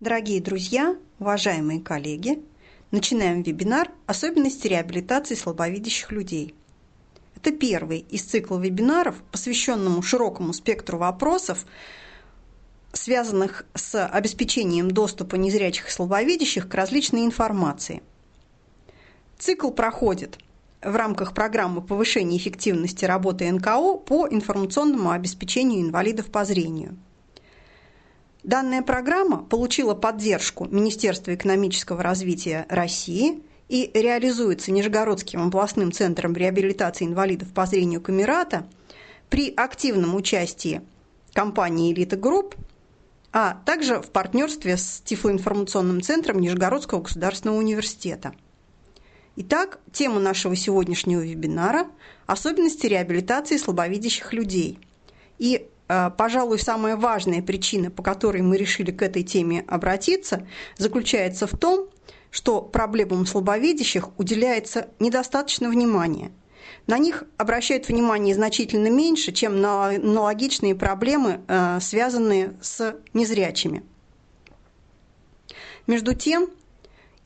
Дорогие друзья, уважаемые коллеги, начинаем вебинар «Особенности реабилитации слабовидящих людей». Это первый из цикла вебинаров, посвященному широкому спектру вопросов, связанных с обеспечением доступа незрячих и слабовидящих к различной информации. Цикл проходит в рамках программы повышения эффективности работы НКО по информационному обеспечению инвалидов по зрению. Данная программа получила поддержку Министерства экономического развития России и реализуется Нижегородским областным центром реабилитации инвалидов по зрению Камерата при активном участии компании «Элита Групп», а также в партнерстве с Тифлоинформационным центром Нижегородского государственного университета – Итак, тема нашего сегодняшнего вебинара – особенности реабилитации слабовидящих людей. И, пожалуй, самая важная причина, по которой мы решили к этой теме обратиться, заключается в том, что проблемам слабовидящих уделяется недостаточно внимания. На них обращают внимание значительно меньше, чем на аналогичные проблемы, э, связанные с незрячими. Между тем,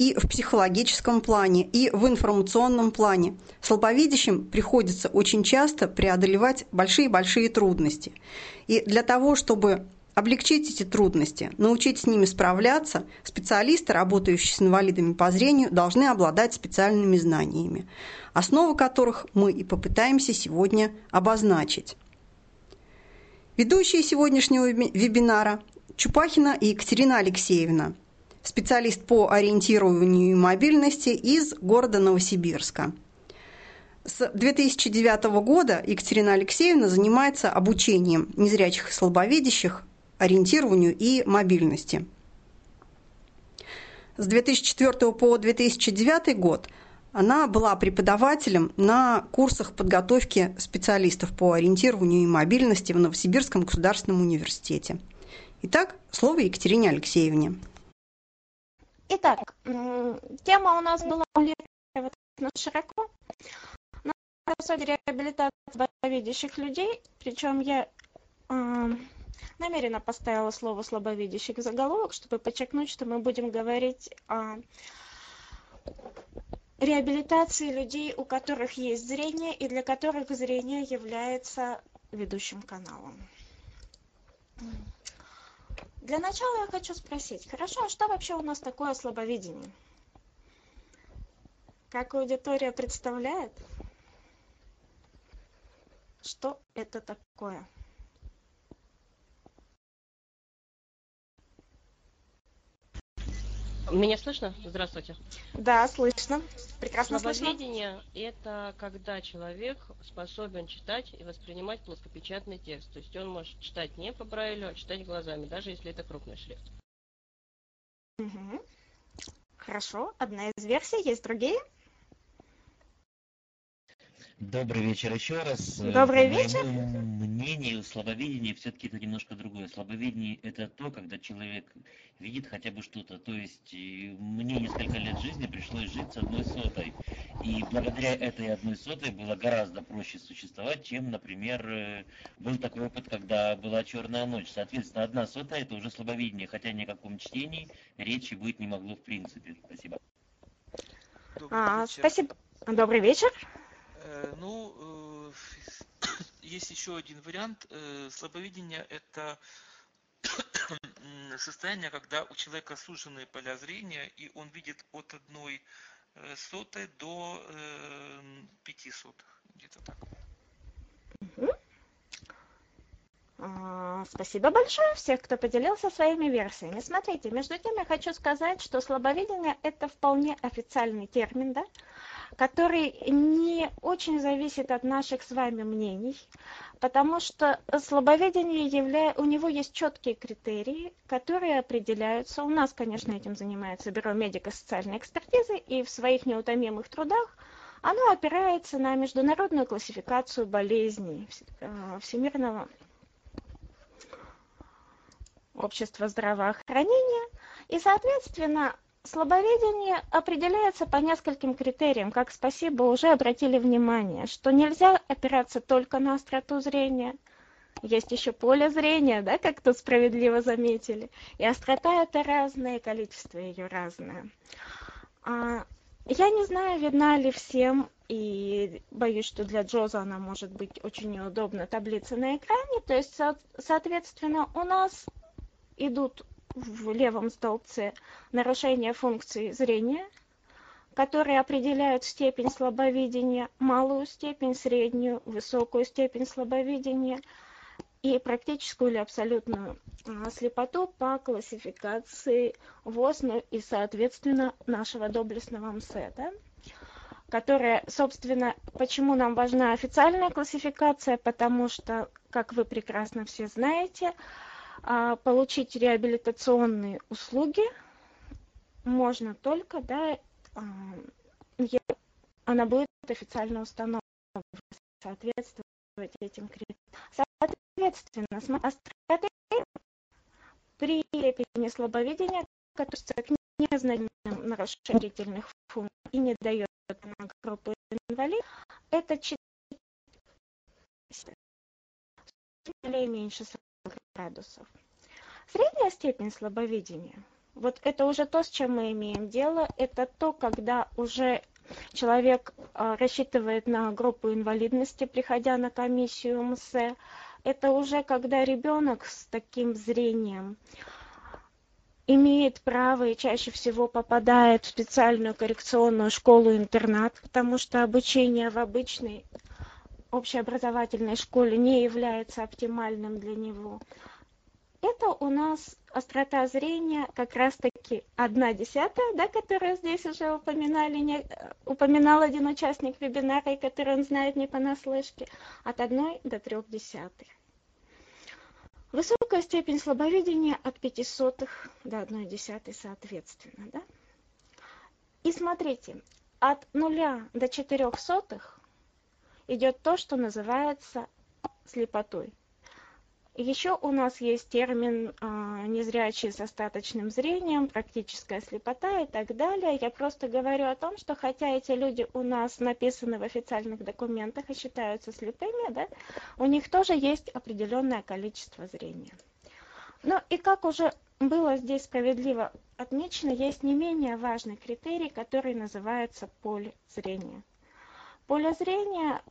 и в психологическом плане, и в информационном плане. Слабовидящим приходится очень часто преодолевать большие-большие трудности. И для того, чтобы облегчить эти трудности, научить с ними справляться, специалисты, работающие с инвалидами по зрению, должны обладать специальными знаниями, основу которых мы и попытаемся сегодня обозначить. Ведущие сегодняшнего вебинара Чупахина и Екатерина Алексеевна – специалист по ориентированию и мобильности из города Новосибирска. С 2009 года Екатерина Алексеевна занимается обучением незрячих и слабовидящих ориентированию и мобильности. С 2004 по 2009 год она была преподавателем на курсах подготовки специалистов по ориентированию и мобильности в Новосибирском государственном университете. Итак, слово Екатерине Алексеевне. Итак, тема у нас была широко. На реабилитации слабовидящих людей, причем я э, намеренно поставила слово слабовидящих в заголовок, чтобы подчеркнуть, что мы будем говорить о реабилитации людей, у которых есть зрение и для которых зрение является ведущим каналом. Для начала я хочу спросить, хорошо, а что вообще у нас такое слабовидение? Как аудитория представляет? Что это такое? Меня слышно? Здравствуйте. Да, слышно. Прекрасно Слабоведение – это когда человек способен читать и воспринимать плоскопечатный текст. То есть он может читать не по Брайлю, а читать глазами, даже если это крупный шрифт. Угу. Хорошо. Одна из версий. Есть другие? Добрый вечер еще раз. Добрый По вечер. Моему мнению, слабовидение все-таки это немножко другое. Слабовидение это то, когда человек видит хотя бы что-то. То есть мне несколько лет жизни пришлось жить с одной сотой. И благодаря этой одной сотой было гораздо проще существовать, чем, например, э, был такой опыт, когда была черная ночь. Соответственно, одна сотая это уже слабовидение, хотя ни о каком чтении речи быть не могло в принципе. Спасибо. А, спасибо. Добрый вечер. Э, ну, э, есть еще один вариант. Э, слабовидение – это состояние, когда у человека суженные поля зрения, и он видит от одной сотой до пяти сотых. Где-то так. А, спасибо большое всех, кто поделился своими версиями. Смотрите, между тем я хочу сказать, что слабовидение – это вполне официальный термин, да? Который не очень зависит от наших с вами мнений, потому что слабовидение является, у него есть четкие критерии, которые определяются. У нас, конечно, этим занимается Бюро медико-социальной экспертизы, и в своих неутомимых трудах оно опирается на международную классификацию болезней э, Всемирного общества здравоохранения. И, соответственно, Слабовидение определяется по нескольким критериям, как спасибо уже обратили внимание, что нельзя опираться только на остроту зрения, есть еще поле зрения, да, как тут справедливо заметили. И острота это разное, количество ее разное. А, я не знаю, видна ли всем, и боюсь, что для Джоза она может быть очень неудобна, таблица на экране. То есть, соответственно, у нас идут в левом столбце нарушения функции зрения, которые определяют степень слабовидения, малую степень, среднюю, высокую степень слабовидения и практическую или абсолютную а, слепоту по классификации ВОЗ ну, и, соответственно, нашего доблестного МСЭ, которая, собственно, почему нам важна официальная классификация, потому что, как вы прекрасно все знаете, получить реабилитационные услуги можно только, да, а, она будет официально установлена, соответствовать этим критериям. Соответственно, остроты при степени слабовидения, которая к незначительным нарушительных функций и не дает на группу инвалид, это 4 или меньше 40 градусов. Средняя степень слабовидения, вот это уже то, с чем мы имеем дело, это то, когда уже человек а, рассчитывает на группу инвалидности, приходя на комиссию МСЭ, это уже когда ребенок с таким зрением имеет право и чаще всего попадает в специальную коррекционную школу-интернат, потому что обучение в обычной общеобразовательной школе не является оптимальным для него. Это у нас острота зрения как раз-таки одна десятая, да, которую здесь уже упоминали, не, упоминал один участник вебинара, и который он знает не понаслышке, от одной до трех десятых. Высокая степень слабовидения от пяти сотых до одной десятой соответственно. Да? И смотрите, от нуля до четырех сотых идет то, что называется слепотой. Еще у нас есть термин а, незрячий с остаточным зрением, практическая слепота и так далее. Я просто говорю о том, что хотя эти люди у нас написаны в официальных документах и считаются слепыми, да, у них тоже есть определенное количество зрения. Ну и как уже было здесь справедливо отмечено, есть не менее важный критерий, который называется поле зрения. Поле зрения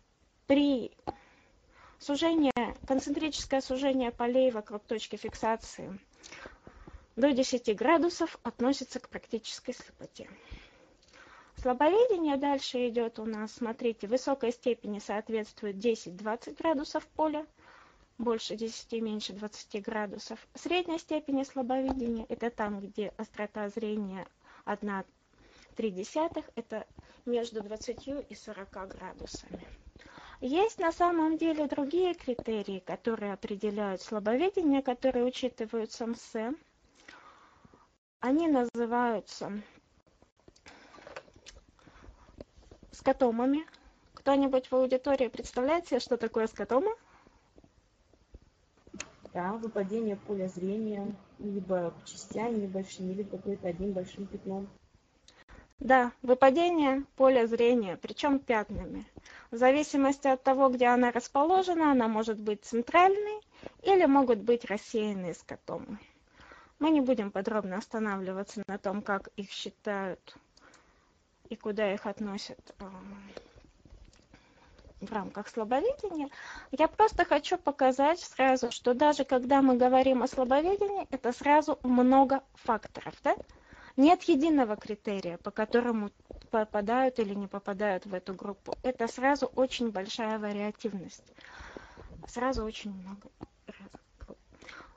при Сужение, концентрическое сужение полей вокруг точки фиксации до 10 градусов относится к практической слепоте. Слабовидение дальше идет у нас, смотрите, высокой степени соответствует 10-20 градусов поля, больше 10, меньше 20 градусов. Средняя степень слабовидения – это там, где острота зрения 1,3, это между 20 и 40 градусами. Есть на самом деле другие критерии, которые определяют слабовидение, которые учитываются МСЭ. Они называются скотомами. Кто-нибудь в аудитории представляет себе, что такое скотома? Да, выпадение поля зрения, либо частями небольшими, либо какой-то одним большим пятном. Да, выпадение поля зрения, причем пятнами. В зависимости от того, где она расположена, она может быть центральной или могут быть рассеянные скотомы. Мы не будем подробно останавливаться на том, как их считают и куда их относят э, в рамках слабовидения. Я просто хочу показать сразу, что даже когда мы говорим о слабовидении, это сразу много факторов. Да? Нет единого критерия, по которому попадают или не попадают в эту группу. Это сразу очень большая вариативность. Сразу очень много групп.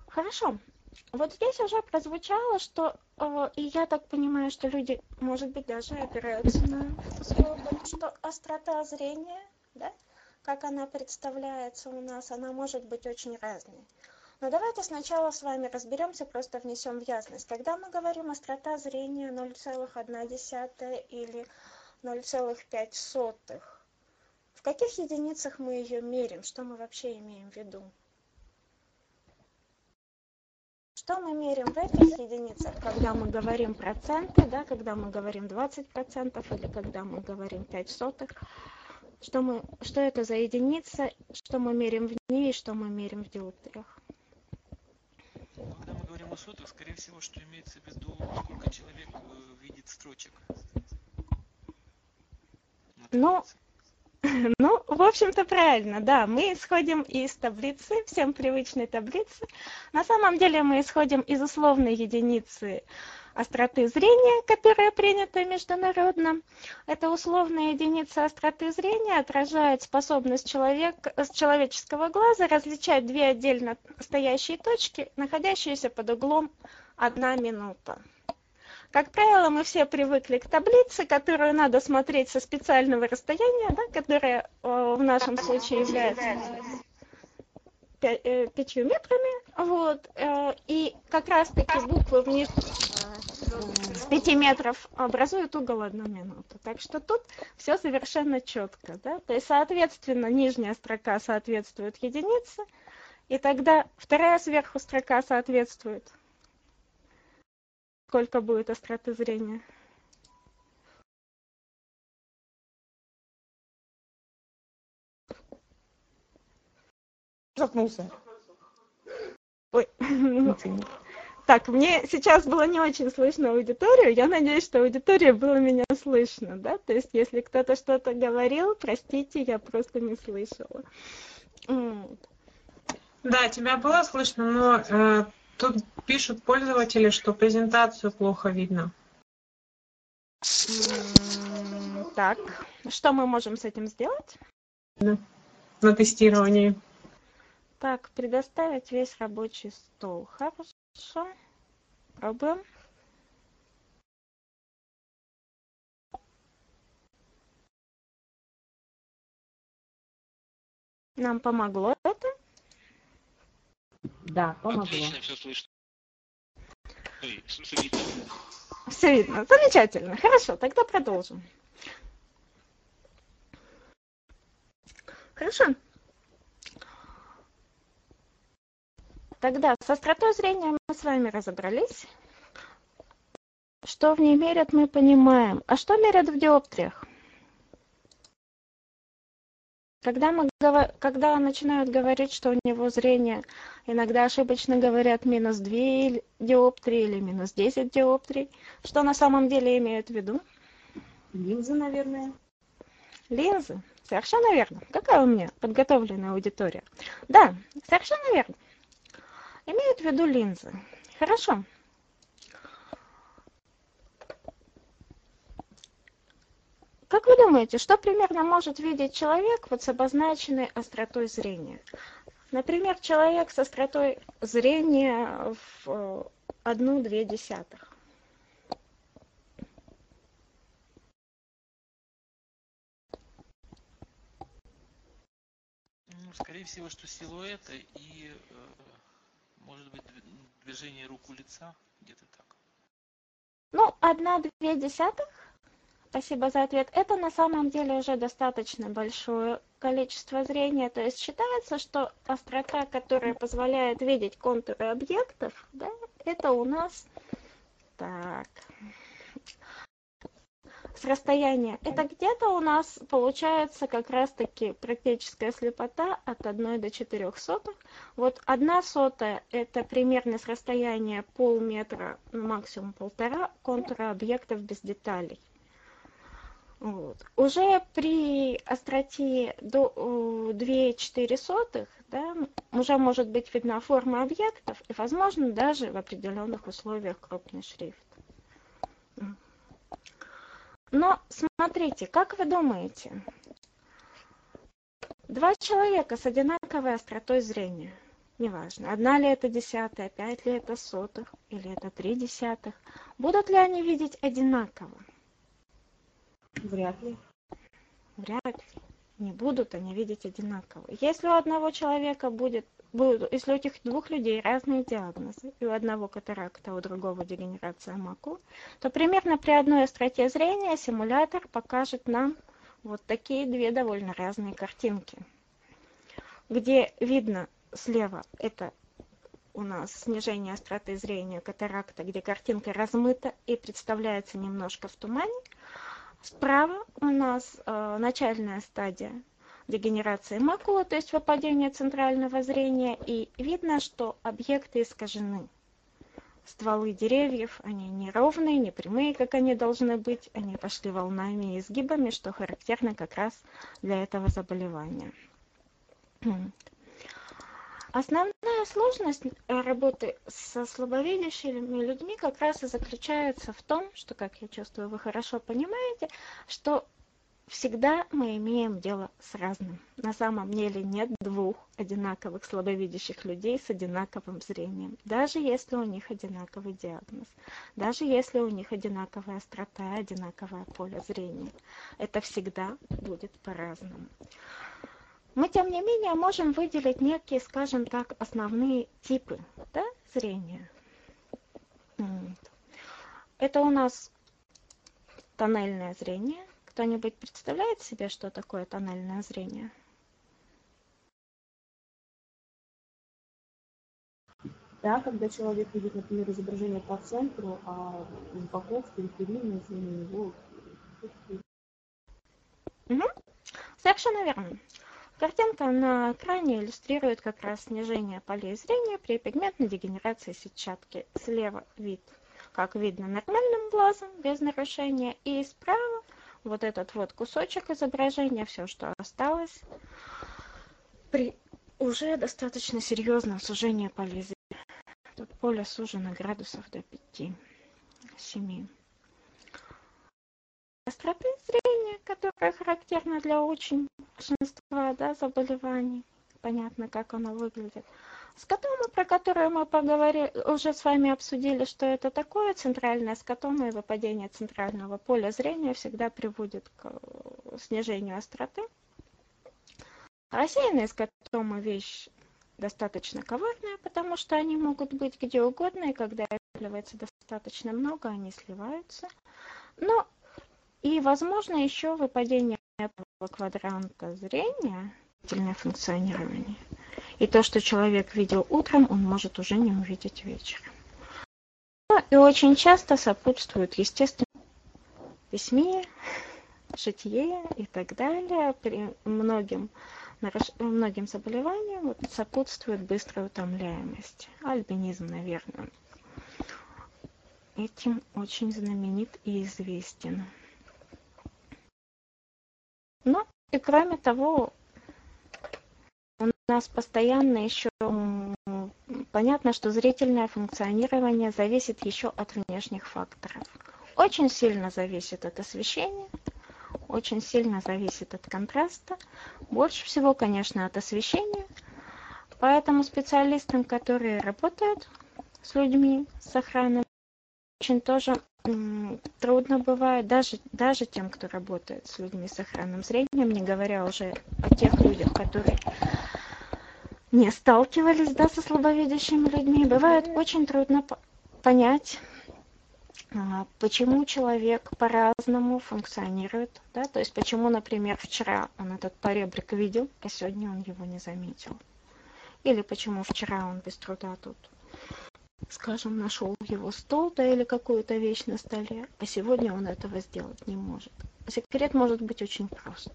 Хорошо. Вот здесь уже прозвучало, что, э, и я так понимаю, что люди, может быть, даже опираются на слово, что острота зрения, да, как она представляется у нас, она может быть очень разной. Но давайте сначала с вами разберемся, просто внесем в ясность. Когда мы говорим острота зрения 0,1 или 0,5, в каких единицах мы ее мерим? Что мы вообще имеем в виду? Что мы мерим в этих единицах, когда мы говорим проценты, да, когда мы говорим 20% или когда мы говорим 5 сотых? Что, мы, что это за единица, что мы меряем в ней что мы меряем в диоптриях. Сотах, скорее всего, что имеется в виду, сколько человек э, видит строчек. Ну. Ну, в общем-то, правильно, да. Мы исходим из таблицы, всем привычной таблицы. На самом деле мы исходим из условной единицы остроты зрения, которая принята международно. Эта условная единица остроты зрения отражает способность человека, с человеческого глаза различать две отдельно стоящие точки, находящиеся под углом 1 минута. Как правило, мы все привыкли к таблице, которую надо смотреть со специального расстояния, да, которая э, в нашем случае является э, пятью метрами. Вот, э, и как раз-таки буквы вниз э, с 5 метров образуют угол 1 минуту. Так что тут все совершенно четко. Да? То есть, соответственно, нижняя строка соответствует единице, и тогда вторая сверху строка соответствует сколько будет остроты зрения. Запнулся. Ой. Так, мне сейчас было не очень слышно аудиторию. Я надеюсь, что аудитория было меня слышно, да? То есть, если кто-то что-то говорил, простите, я просто не слышала. Да, тебя было слышно, но э, тут пишут пользователи, что презентацию плохо видно. Так, что мы можем с этим сделать? на тестировании. Так, предоставить весь рабочий стол. Хорошо. Пробуем. Нам помогло это? Да, помогло. Отлично, все слышно. Ой, в смысле, видно. Все видно. Замечательно. Хорошо, тогда продолжим. Хорошо. Тогда с остротой зрения мы с вами разобрались. Что в ней мерят, мы понимаем. А что мерят в диоптриях? Когда, мы, когда начинают говорить, что у него зрение, иногда ошибочно говорят минус 2 или- диоптрии или минус 10 диоптрий. Что на самом деле имеют в виду? Линзы, наверное. Линзы. Совершенно верно. Какая у меня подготовленная аудитория? Да, совершенно верно. Имеют в виду линзы. Хорошо. Как вы думаете, что примерно может видеть человек вот с обозначенной остротой зрения? Например, человек с остротой зрения в одну-две десятых. Ну, скорее всего, что силуэты и, э, может быть, дв- движение рук у лица, где-то так. Ну, одна-две десятых. Спасибо за ответ. Это на самом деле уже достаточно большое количество зрения. То есть считается, что острота, которая позволяет видеть контуры объектов, да, это у нас так. С расстояния. Это где-то у нас получается как раз-таки практическая слепота от 1 до 4 сотых. Вот одна сотая это примерно с расстояния полметра, ну, максимум полтора контура объектов без деталей. Вот. Уже при остроте до э, 2,4 сотых, да, уже может быть видна форма объектов и, возможно, даже в определенных условиях крупный шрифт. Но смотрите, как вы думаете, два человека с одинаковой остротой зрения, неважно, одна ли это десятая, пять ли это сотых или это три десятых, будут ли они видеть одинаково? Вряд ли. Вряд ли. Не будут они видеть одинаково. Если у одного человека будет, будут, если у этих двух людей разные диагнозы, и у одного катаракта, у другого дегенерация макул, то примерно при одной остроте зрения симулятор покажет нам вот такие две довольно разные картинки, где видно слева это у нас снижение остроты зрения катаракта, где картинка размыта и представляется немножко в тумане, Справа у нас э, начальная стадия дегенерации макулы, то есть выпадение центрального зрения, и видно, что объекты искажены. Стволы деревьев, они не ровные, не прямые, как они должны быть, они пошли волнами и изгибами, что характерно как раз для этого заболевания. Основная сложность работы со слабовидящими людьми как раз и заключается в том, что, как я чувствую, вы хорошо понимаете, что всегда мы имеем дело с разным. На самом деле нет двух одинаковых слабовидящих людей с одинаковым зрением, даже если у них одинаковый диагноз, даже если у них одинаковая острота, одинаковое поле зрения. Это всегда будет по-разному. Мы, тем не менее, можем выделить некие, скажем так, основные типы да, зрения. Это у нас тоннельное зрение, кто-нибудь представляет себе, что такое тоннельное зрение? Да, когда человек видит, например, изображение по центру, а боков, периферийное зрение его... Угу. Совершенно верно. Картинка на экране иллюстрирует как раз снижение полей зрения при пигментной дегенерации сетчатки. Слева вид, как видно нормальным глазом, без нарушения, и справа вот этот вот кусочек изображения, все, что осталось, при уже достаточно серьезном сужении полей зрения. Тут поле сужено градусов до 5-7. Остроты зрения, которая характерна для очень большинства да, заболеваний. Понятно, как оно выглядит. Скотома, про которую мы поговорили, уже с вами обсудили, что это такое. Центральная скотома и выпадение центрального поля зрения всегда приводит к э, снижению остроты. Рассеянные скотомы вещь достаточно коварная, потому что они могут быть где угодно, и когда их достаточно много, они сливаются. Но и, возможно, еще выпадение квадранта зрения, функционирование – и то, что человек видел утром, он может уже не увидеть вечером. Ну, и очень часто сопутствует, естественно, письме, житье и так далее. При многим, многим заболеваниям вот, сопутствует быстрая утомляемость. Альбинизм, наверное, этим очень знаменит и известен. Ну и кроме того, нас постоянно еще понятно, что зрительное функционирование зависит еще от внешних факторов. Очень сильно зависит от освещения, очень сильно зависит от контраста. Больше всего, конечно, от освещения. Поэтому специалистам, которые работают с людьми с охраной, очень тоже трудно бывает, даже, даже тем, кто работает с людьми с охранным зрением, не говоря уже о тех людях, которые не сталкивались да, со слабовидящими людьми, бывает очень трудно понять, а, почему человек по-разному функционирует, да, то есть почему, например, вчера он этот поребрик видел, а сегодня он его не заметил. Или почему вчера он без труда тут, скажем, нашел его стол, да, или какую-то вещь на столе, а сегодня он этого сделать не может. Секрет может быть очень прост.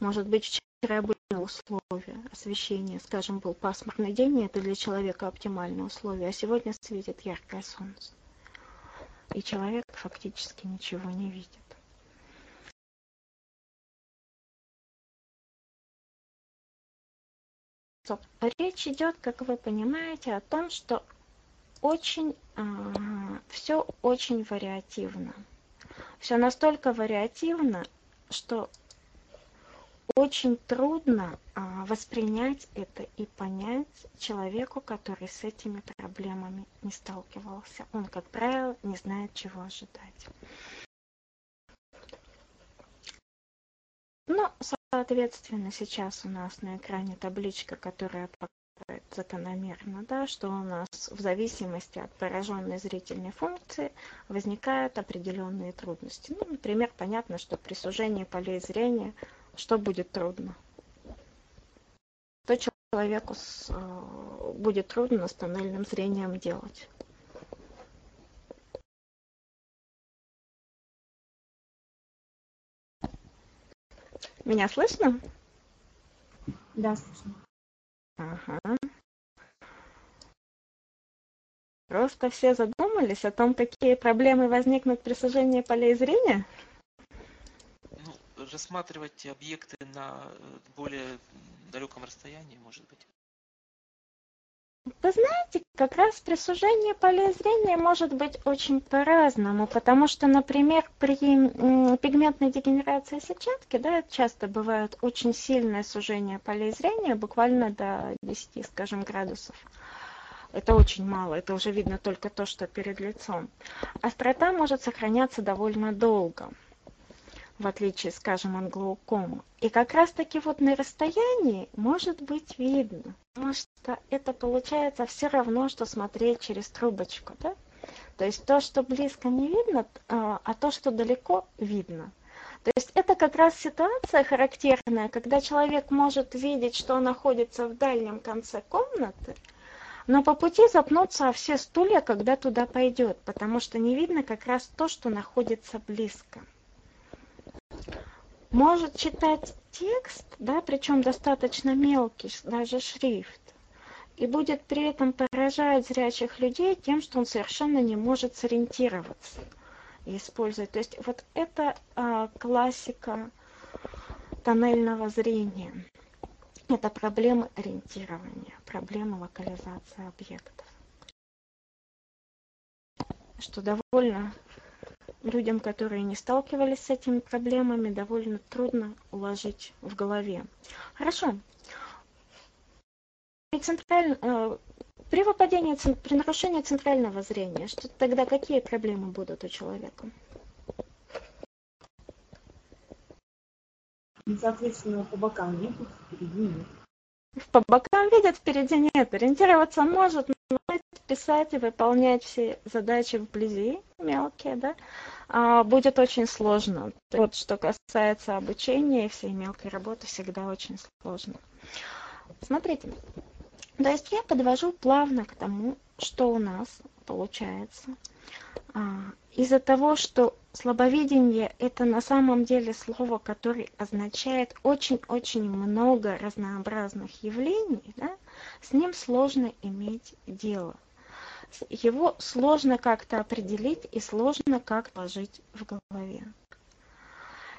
Может быть, вчера были условия освещения, скажем, был пасмурный день, и это для человека оптимальные условия, а сегодня светит яркое солнце. И человек фактически ничего не видит. Речь идет, как вы понимаете, о том, что очень, э, а, все очень вариативно. Все настолько вариативно, что очень трудно а, воспринять это и понять человеку, который с этими проблемами не сталкивался. Он, как правило, не знает, чего ожидать. Ну, соответственно, сейчас у нас на экране табличка, которая показывает закономерно, да, что у нас в зависимости от пораженной зрительной функции возникают определенные трудности. Ну, например, понятно, что при сужении полей зрения что будет трудно? Что человеку с, э, будет трудно с тоннельным зрением делать? Меня слышно? Да, слышно. Ага. Просто все задумались о том, какие проблемы возникнут при сужении полей зрения? Рассматривать объекты на э, более далеком расстоянии, может быть. Вы знаете, как раз при сужении поля зрения может быть очень по-разному, потому что, например, при пигментной дегенерации сетчатки, да, часто бывает очень сильное сужение полей зрения, буквально до 10, скажем, градусов. Это очень мало, это уже видно только то, что перед лицом. Острота может сохраняться довольно долго в отличие, скажем, от глаукомы. И как раз-таки вот на расстоянии может быть видно, потому что это получается все равно, что смотреть через трубочку, да? То есть то, что близко не видно, а, а то, что далеко видно. То есть это как раз ситуация характерная, когда человек может видеть, что находится в дальнем конце комнаты, но по пути запнуться все стулья, когда туда пойдет, потому что не видно как раз то, что находится близко может читать текст, да, причем достаточно мелкий, даже шрифт, и будет при этом поражать зрячих людей тем, что он совершенно не может сориентироваться и использовать. То есть вот это а, классика тоннельного зрения. Это проблемы ориентирования, проблемы локализации объектов. Что довольно людям, которые не сталкивались с этими проблемами, довольно трудно уложить в голове. Хорошо. При, централь... Э, при выпадении, при нарушении центрального зрения, что тогда какие проблемы будут у человека? Соответственно, по бокам видят, впереди нет. По бокам видят, впереди нет. Ориентироваться может, но писать и выполнять все задачи вблизи, мелкие, да, а, будет очень сложно. Вот что касается обучения и всей мелкой работы, всегда очень сложно. Смотрите, то есть я подвожу плавно к тому, что у нас получается. А, из-за того, что слабовидение это на самом деле слово, которое означает очень-очень много разнообразных явлений, да, с ним сложно иметь дело его сложно как-то определить и сложно как положить в голове.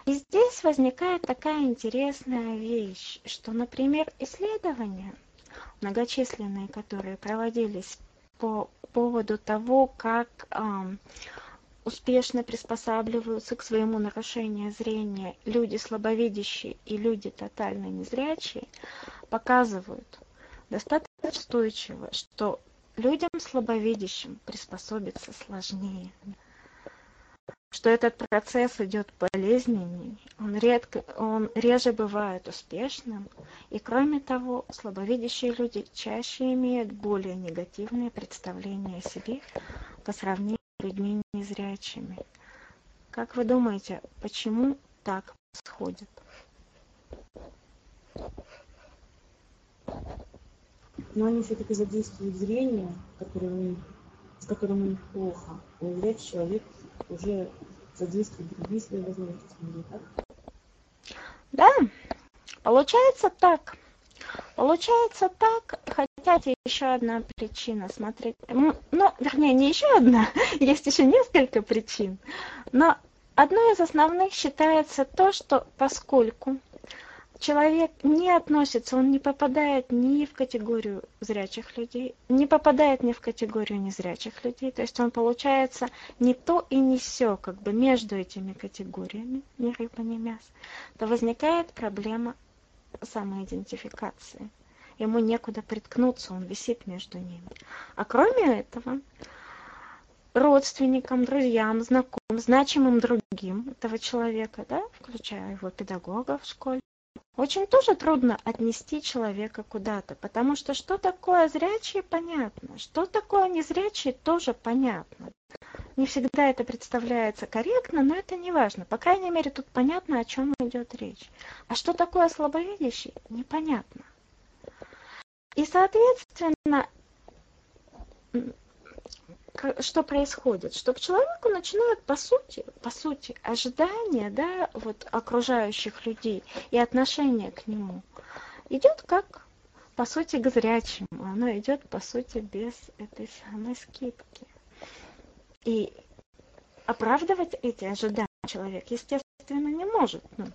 И здесь возникает такая интересная вещь, что, например, исследования, многочисленные, которые проводились по поводу того, как э, успешно приспосабливаются к своему нарушению зрения люди слабовидящие и люди тотально незрячие, показывают достаточно устойчиво, что людям слабовидящим приспособиться сложнее что этот процесс идет болезненнее, он, редко, он реже бывает успешным, и кроме того, слабовидящие люди чаще имеют более негативные представления о себе по сравнению с людьми незрячими. Как вы думаете, почему так происходит? Но они все-таки задействуют зрение, которое у них, с которым у них плохо. И взять человек уже задействует другие свои возможности, так? Да, получается так. Получается так, хотя еще одна причина смотреть. Ну, вернее, не еще одна, есть еще несколько причин. Но одной из основных считается то, что поскольку человек не относится, он не попадает ни в категорию зрячих людей, не попадает ни в категорию незрячих людей. То есть он получается не то и не все, как бы между этими категориями, ни рыба, ни мясо, то возникает проблема самоидентификации. Ему некуда приткнуться, он висит между ними. А кроме этого, родственникам, друзьям, знакомым, значимым другим этого человека, да, включая его педагога в школе, очень тоже трудно отнести человека куда-то, потому что что такое зрячий, понятно, что такое незрячий, тоже понятно. Не всегда это представляется корректно, но это не важно. По крайней мере, тут понятно, о чем идет речь. А что такое слабовидящий, непонятно. И, соответственно, что происходит? Что человеку начинают, по сути, по сути, ожидания, да, вот окружающих людей и отношение к нему идет как, по сути, к зрячему. Оно идет, по сути, без этой самой скидки. И оправдывать эти ожидания человек, естественно, не может. Ну,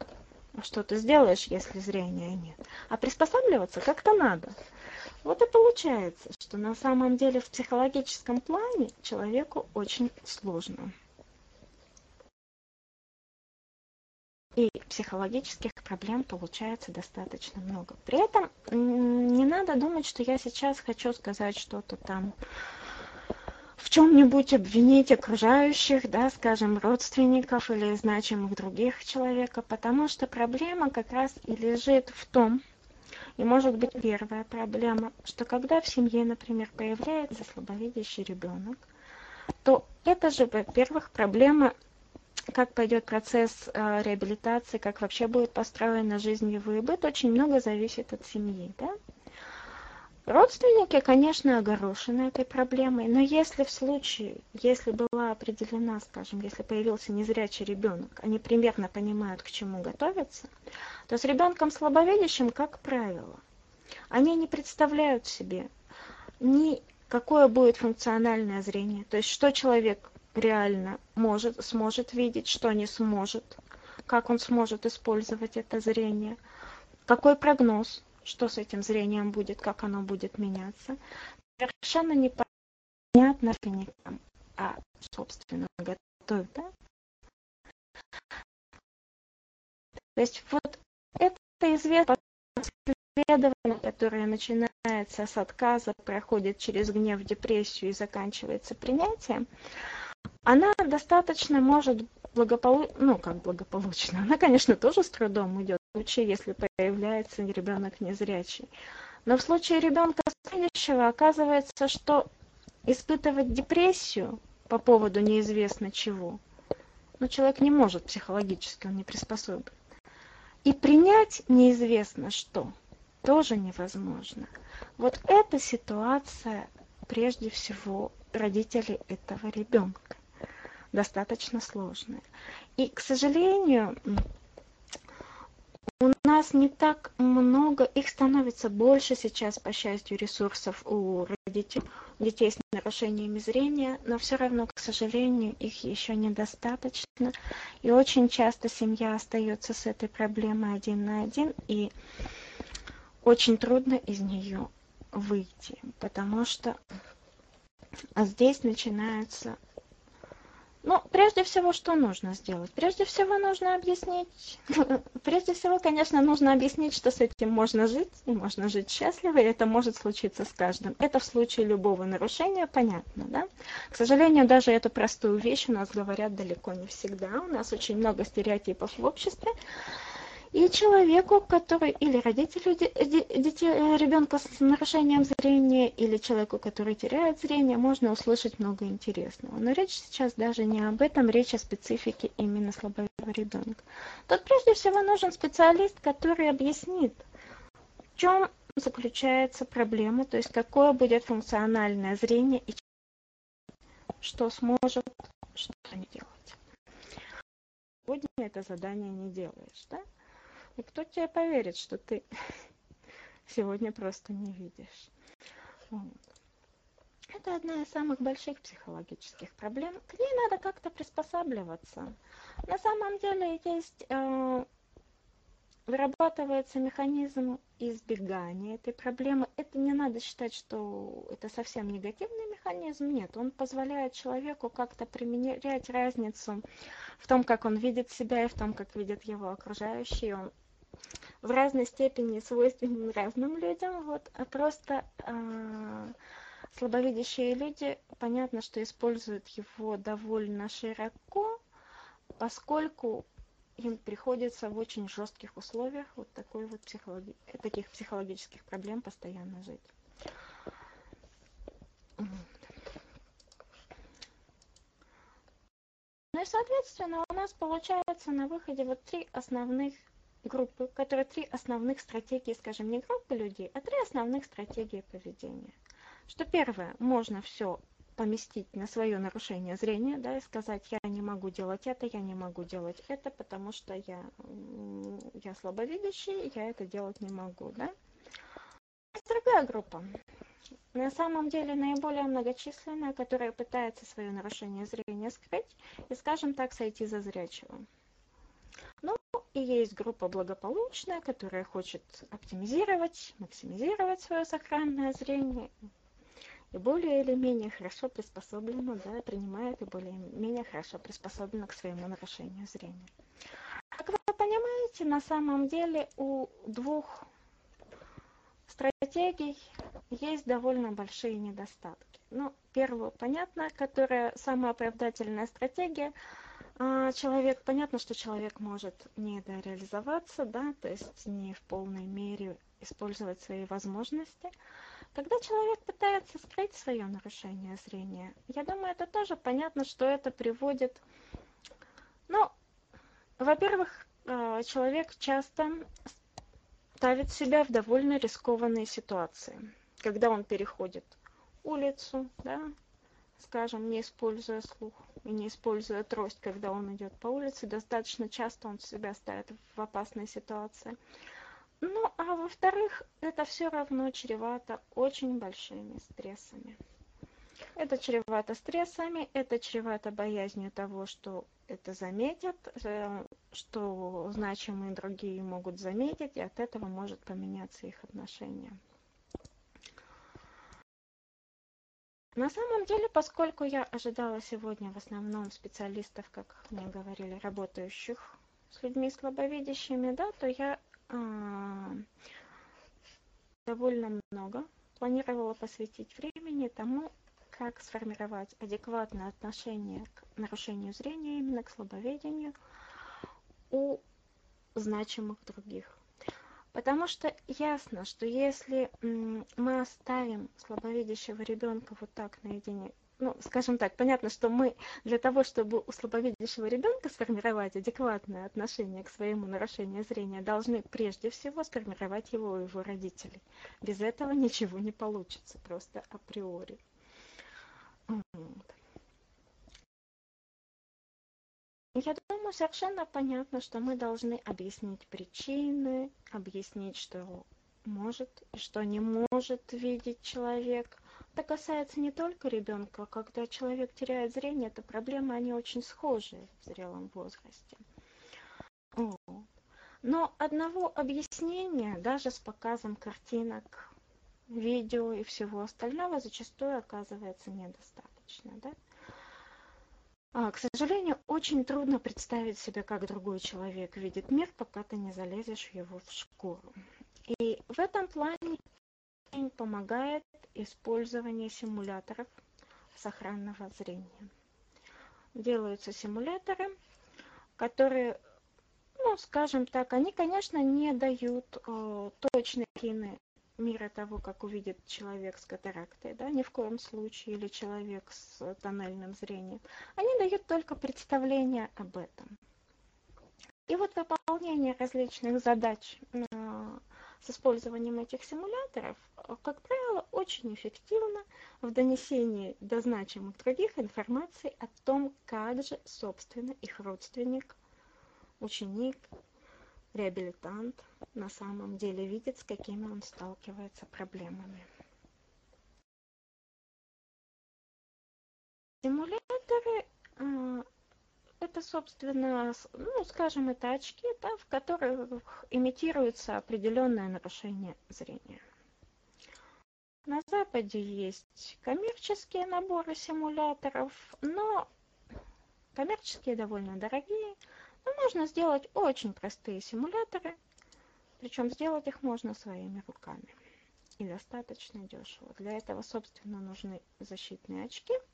что ты сделаешь, если зрения нет? А приспосабливаться как-то надо. Вот и получается, что на самом деле в психологическом плане человеку очень сложно. И психологических проблем получается достаточно много. При этом не надо думать, что я сейчас хочу сказать что-то там в чем-нибудь обвинить окружающих, да, скажем, родственников или значимых других человека, потому что проблема как раз и лежит в том, и может быть первая проблема, что когда в семье, например, появляется слабовидящий ребенок, то это же, во-первых, проблема, как пойдет процесс э, реабилитации, как вообще будет построена жизнь его и быт, очень много зависит от семьи. Да? Родственники, конечно, огорошены этой проблемой, но если в случае, если была определена, скажем, если появился незрячий ребенок, они примерно понимают, к чему готовиться, то с ребенком слабовидящим, как правило, они не представляют себе ни какое будет функциональное зрение, то есть что человек реально может, сможет видеть, что не сможет, как он сможет использовать это зрение, какой прогноз, что с этим зрением будет, как оно будет меняться. Совершенно непонятно никому, а, собственно, готовы, да? То есть вот это известно которое начинается с отказа, проходит через гнев, депрессию и заканчивается принятием, она достаточно может благополучно, ну как благополучно, она, конечно, тоже с трудом идет, случае, если появляется ребенок незрячий. Но в случае ребенка следующего оказывается, что испытывать депрессию по поводу неизвестно чего, но человек не может психологически, он не приспособлен. И принять неизвестно что тоже невозможно. Вот эта ситуация прежде всего родителей этого ребенка достаточно сложная. И, к сожалению, нас не так много, их становится больше сейчас, по счастью, ресурсов у родителей, детей с нарушениями зрения, но все равно, к сожалению, их еще недостаточно. И очень часто семья остается с этой проблемой один на один, и очень трудно из нее выйти, потому что здесь начинается ну, прежде всего, что нужно сделать? Прежде всего, нужно объяснить, прежде всего, конечно, нужно объяснить, что с этим можно жить, и можно жить счастливо, и это может случиться с каждым. Это в случае любого нарушения, понятно, да? К сожалению, даже эту простую вещь у нас говорят далеко не всегда. У нас очень много стереотипов в обществе, и человеку, который или родителю детей, ребенка с нарушением зрения, или человеку, который теряет зрение, можно услышать много интересного. Но речь сейчас даже не об этом, речь о специфике именно слабовидного ребенка. Тут прежде всего нужен специалист, который объяснит, в чем заключается проблема, то есть какое будет функциональное зрение и что сможет, что не делать. Сегодня это задание не делаешь, да? И кто тебе поверит, что ты сегодня просто не видишь? Это одна из самых больших психологических проблем. К ней надо как-то приспосабливаться. На самом деле есть э, вырабатывается механизм избегания этой проблемы. Это не надо считать, что это совсем негативный механизм. Нет, он позволяет человеку как-то примерять разницу в том, как он видит себя и в том, как видят его окружающие. Он в разной степени свойственен разным людям, вот, а просто э, слабовидящие люди, понятно, что используют его довольно широко, поскольку им приходится в очень жестких условиях вот такой вот психологи таких психологических проблем постоянно жить. Ну и, соответственно, у нас получается на выходе вот три основных группы, которые три основных стратегии, скажем, не группы людей, а три основных стратегии поведения. Что первое, можно все поместить на свое нарушение зрения, да, и сказать, я не могу делать это, я не могу делать это, потому что я, я слабовидящий, я это делать не могу, да. Есть другая группа. На самом деле наиболее многочисленная, которая пытается свое нарушение зрения скрыть и, скажем так, сойти за зрячего. И есть группа благополучная, которая хочет оптимизировать, максимизировать свое сохранное зрение и более или менее хорошо приспособлена, да, принимает и более-менее хорошо приспособлена к своему нарушению зрения. Как вы понимаете, на самом деле у двух стратегий есть довольно большие недостатки. Ну, первое, понятно, которая самая оправдательная стратегия, человек, понятно, что человек может недореализоваться, да, то есть не в полной мере использовать свои возможности. Когда человек пытается скрыть свое нарушение зрения, я думаю, это тоже понятно, что это приводит... Ну, во-первых, э, человек часто ставит себя в довольно рискованные ситуации. Когда он переходит улицу, да, скажем, не используя слух и не используя трость, когда он идет по улице, достаточно часто он себя ставит в опасные ситуации. Ну, а во-вторых, это все равно чревато очень большими стрессами. Это чревато стрессами, это чревато боязнью того, что это заметят, э, что значимые другие могут заметить, и от этого может поменяться их отношение. На самом деле, поскольку я ожидала сегодня в основном специалистов, как мне говорили, работающих с людьми слабовидящими, да, то я а, довольно много планировала посвятить времени тому, как сформировать адекватное отношение к нарушению зрения, именно к слабоведению у значимых других. Потому что ясно, что если мы оставим слабовидящего ребенка вот так наедине ну, скажем так, понятно, что мы для того, чтобы у слабовидящего ребенка сформировать адекватное отношение к своему нарушению зрения, должны прежде всего сформировать его у его родителей. Без этого ничего не получится, просто априори. Я думаю, совершенно понятно, что мы должны объяснить причины, объяснить, что может и что не может видеть человек, это касается не только ребенка. Когда человек теряет зрение, это проблемы, они очень схожи в зрелом возрасте. Но одного объяснения, даже с показом картинок, видео и всего остального, зачастую оказывается недостаточно. Да? А, к сожалению, очень трудно представить себе, как другой человек видит мир, пока ты не залезешь его в шкуру. И в этом плане помогает использование симуляторов сохранного зрения. Делаются симуляторы, которые, ну, скажем так, они, конечно, не дают э, точной мира того, как увидит человек с катарактой, да, ни в коем случае, или человек с тоннельным зрением. Они дают только представление об этом. И вот выполнение различных задач э, с использованием этих симуляторов, как правило, очень эффективно в донесении до значимых других информации о том, как же, собственно, их родственник, ученик, реабилитант на самом деле видит, с какими он сталкивается проблемами. Симуляторы э, это, собственно, ну, скажем, это очки, да, в которых имитируется определенное нарушение зрения. На Западе есть коммерческие наборы симуляторов, но коммерческие довольно дорогие. Но можно сделать очень простые симуляторы, причем сделать их можно своими руками. И достаточно дешево. Для этого, собственно, нужны защитные очки –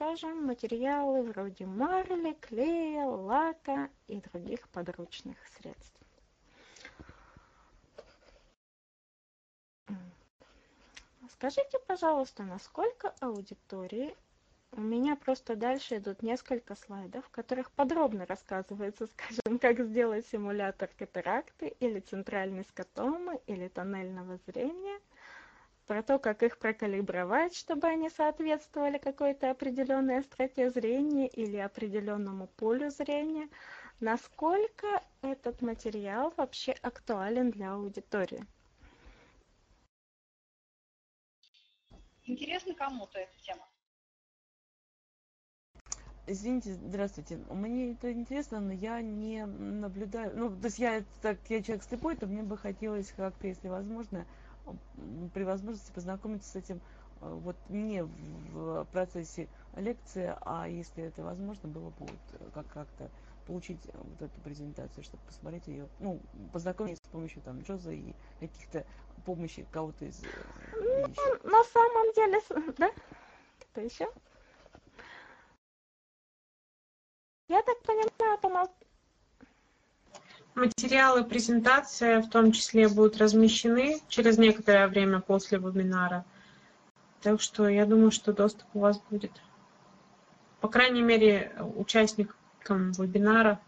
скажем, материалы вроде марли, клея, лака и других подручных средств. Скажите, пожалуйста, насколько аудитории у меня просто дальше идут несколько слайдов, в которых подробно рассказывается, скажем, как сделать симулятор катаракты или центральной скотомы или тоннельного зрения – про то, как их прокалибровать, чтобы они соответствовали какой-то определенной остроте зрения или определенному полю зрения, насколько этот материал вообще актуален для аудитории. Интересно кому-то эта тема? Извините, здравствуйте. Мне это интересно, но я не наблюдаю. Ну, то есть я так, я человек слепой, то мне бы хотелось как-то, если возможно, при возможности познакомиться с этим э, вот мне в процессе лекции, а если это возможно, было бы вот э, как как-то получить э, вот эту презентацию, чтобы посмотреть ее, ну, познакомиться с помощью там Джоза и каких-то помощи кого-то из... Ну, на самом деле, да? Кто еще? Я так понимаю, по Материалы презентации в том числе будут размещены через некоторое время после вебинара. Так что я думаю, что доступ у вас будет. По крайней мере, участникам вебинара.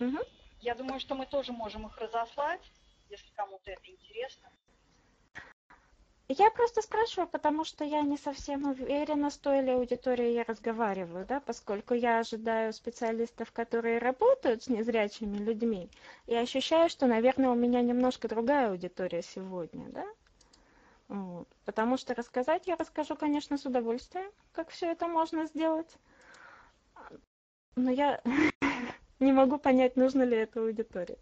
Угу. Я думаю, что мы тоже можем их разослать, если кому-то это интересно. Я просто спрашиваю, потому что я не совсем уверена, с той ли аудиторией я разговариваю, да, поскольку я ожидаю специалистов, которые работают с незрячими людьми, и ощущаю, что, наверное, у меня немножко другая аудитория сегодня, да. Вот. Потому что рассказать я расскажу, конечно, с удовольствием, как все это можно сделать. Но я не могу понять, нужно ли это аудитории.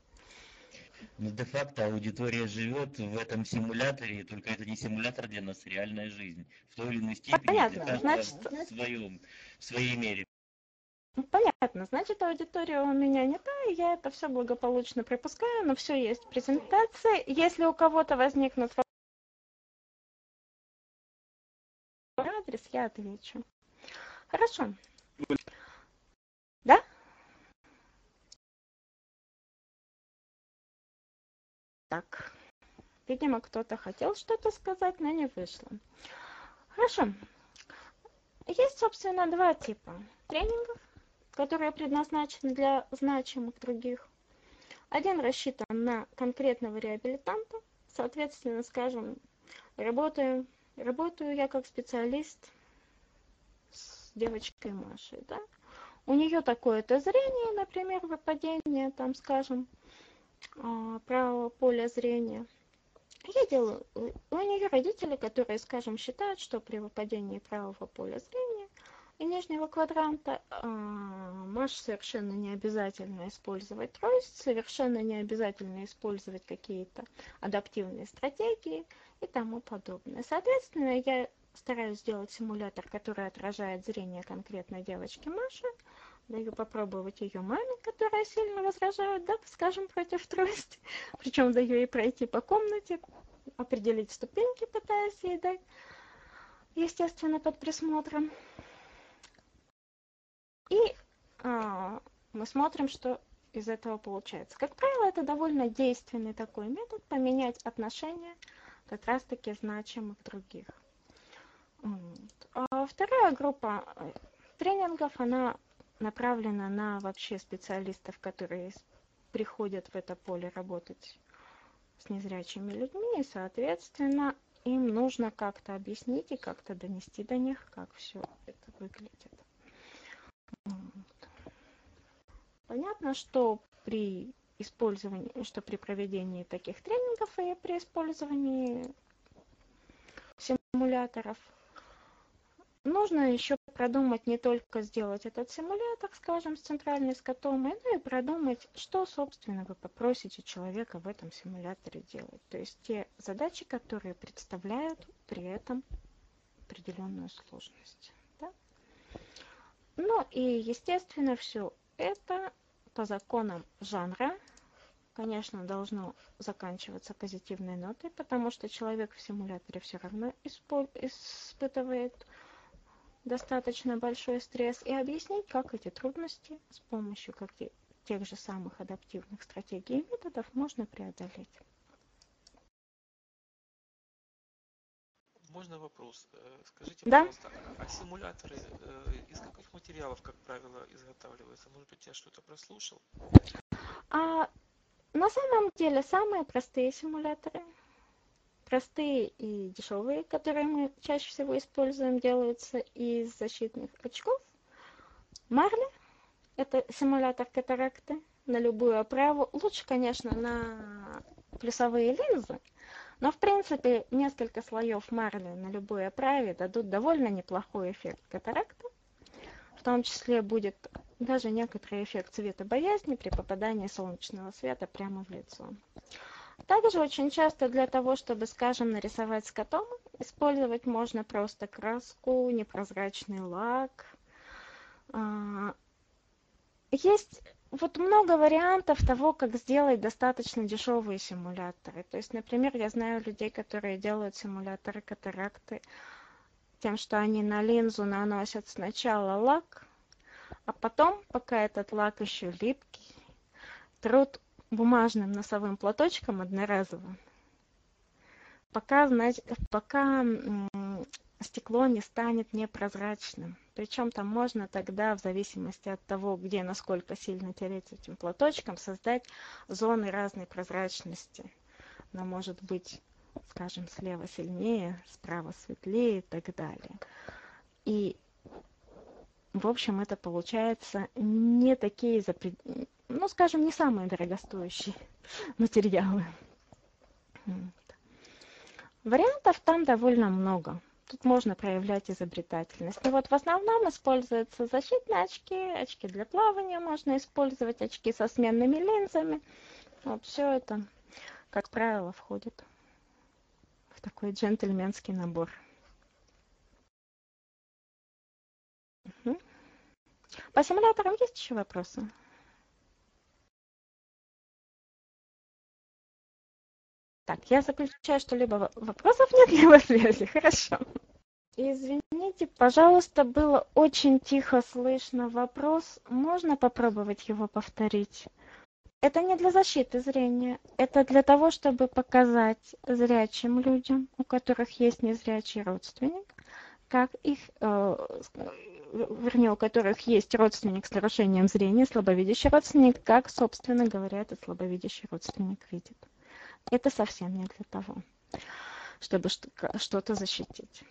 Но ну, де-факто аудитория живет в этом симуляторе, только это не симулятор для нас, а реальная жизнь. В той или иной степени, Понятно. Значит, в, своем, в своей мере. Ну, понятно, значит аудитория у меня не та, и я это все благополучно пропускаю, но все есть презентация. Если у кого-то возникнут адрес, я отвечу. Хорошо. Да? Так. Видимо, кто-то хотел что-то сказать, но не вышло. Хорошо. Есть, собственно, два типа тренингов, которые предназначены для значимых других. Один рассчитан на конкретного реабилитанта. Соответственно, скажем, работаю, работаю я как специалист с девочкой Машей. Да? У нее такое-то зрение, например, выпадение, там, скажем, правого поля зрения. Я делаю, у нее родители, которые, скажем, считают, что при выпадении правого поля зрения и нижнего квадранта э, Маше совершенно не обязательно использовать трость, совершенно не обязательно использовать какие-то адаптивные стратегии и тому подобное. Соответственно, я стараюсь сделать симулятор, который отражает зрение конкретной девочки Маши, даю попробовать ее маме, которая сильно возражает, да, скажем, против трости. Причем даю ей пройти по комнате, определить ступеньки, пытаясь ей дать, естественно, под присмотром. И а, мы смотрим, что из этого получается. Как правило, это довольно действенный такой метод поменять отношения как раз-таки значимых других. А вторая группа э, тренингов, она направлена на вообще специалистов, которые приходят в это поле работать с незрячими людьми, и, соответственно, им нужно как-то объяснить и как-то донести до них, как все это выглядит. Понятно, что при использовании, что при проведении таких тренингов и при использовании симуляторов нужно еще продумать не только сделать этот симулятор, скажем, с центральной скотомой, но и продумать, что, собственно, вы попросите человека в этом симуляторе делать. То есть те задачи, которые представляют при этом определенную сложность. Да? Ну и, естественно, все это по законам жанра, конечно, должно заканчиваться позитивной нотой, потому что человек в симуляторе все равно испытывает достаточно большой стресс и объяснить, как эти трудности с помощью как тех же самых адаптивных стратегий и методов можно преодолеть. Можно вопрос? Э, скажите, да? пожалуйста, а симуляторы э, из каких материалов, как правило, изготавливаются? Может быть, я что-то прослушал? А, на самом деле, самые простые симуляторы простые и дешевые, которые мы чаще всего используем, делаются из защитных очков. Марли – это симулятор катаракты на любую оправу. Лучше, конечно, на плюсовые линзы, но в принципе несколько слоев марли на любой оправе дадут довольно неплохой эффект катаракты. В том числе будет даже некоторый эффект цвета боязни при попадании солнечного света прямо в лицо. Также очень часто для того, чтобы, скажем, нарисовать скотом, использовать можно просто краску, непрозрачный лак. А, есть вот много вариантов того, как сделать достаточно дешевые симуляторы. То есть, например, я знаю людей, которые делают симуляторы катаракты тем, что они на линзу наносят сначала лак, а потом, пока этот лак еще липкий, трут бумажным носовым платочком одноразовым, пока, значит, пока стекло не станет непрозрачным. Причем там можно тогда, в зависимости от того, где насколько сильно тереть этим платочком, создать зоны разной прозрачности. Она может быть, скажем, слева сильнее, справа светлее и так далее. И, в общем, это получается не такие, запред... ну, скажем, не самые дорогостоящие материалы. Вариантов там довольно много тут можно проявлять изобретательность. И вот в основном используются защитные очки, очки для плавания можно использовать, очки со сменными линзами. Вот все это, как правило, входит в такой джентльменский набор. По симуляторам есть еще вопросы? Так, я заключаю, что либо вопросов нет, либо связи. Хорошо. Извините, пожалуйста, было очень тихо слышно вопрос. Можно попробовать его повторить? Это не для защиты зрения, это для того, чтобы показать зрячим людям, у которых есть незрячий родственник, как их, э, вернее, у которых есть родственник с нарушением зрения, слабовидящий родственник, как, собственно говоря, этот слабовидящий родственник видит. Это совсем не для того, чтобы что-то защитить.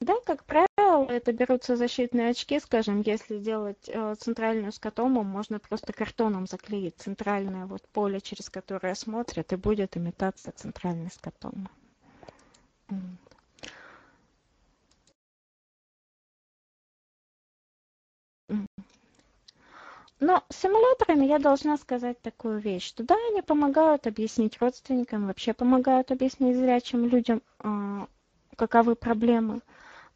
Да, как правило, это берутся защитные очки, скажем, если делать э, центральную скотому, можно просто картоном заклеить центральное вот поле, через которое смотрят, и будет имитация центральной скотомы. Но с симуляторами я должна сказать такую вещь, что да, они помогают объяснить родственникам, вообще помогают объяснить зрячим людям, э, каковы проблемы.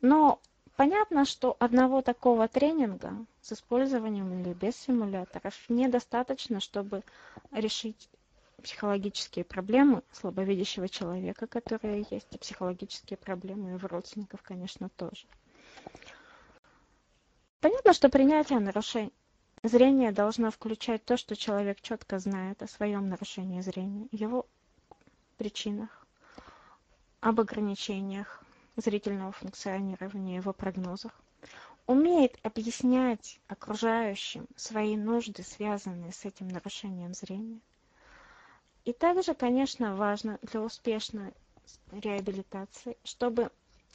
Но понятно, что одного такого тренинга с использованием или без симуляторов недостаточно, чтобы решить психологические проблемы слабовидящего человека, которые есть, и психологические проблемы его родственников, конечно, тоже. Понятно, что принятие нарушений зрения должно включать то, что человек четко знает о своем нарушении зрения, его причинах, об ограничениях, зрительного функционирования, его прогнозах, умеет объяснять окружающим свои нужды, связанные с этим нарушением зрения. И также, конечно, важно для успешной реабилитации, чтобы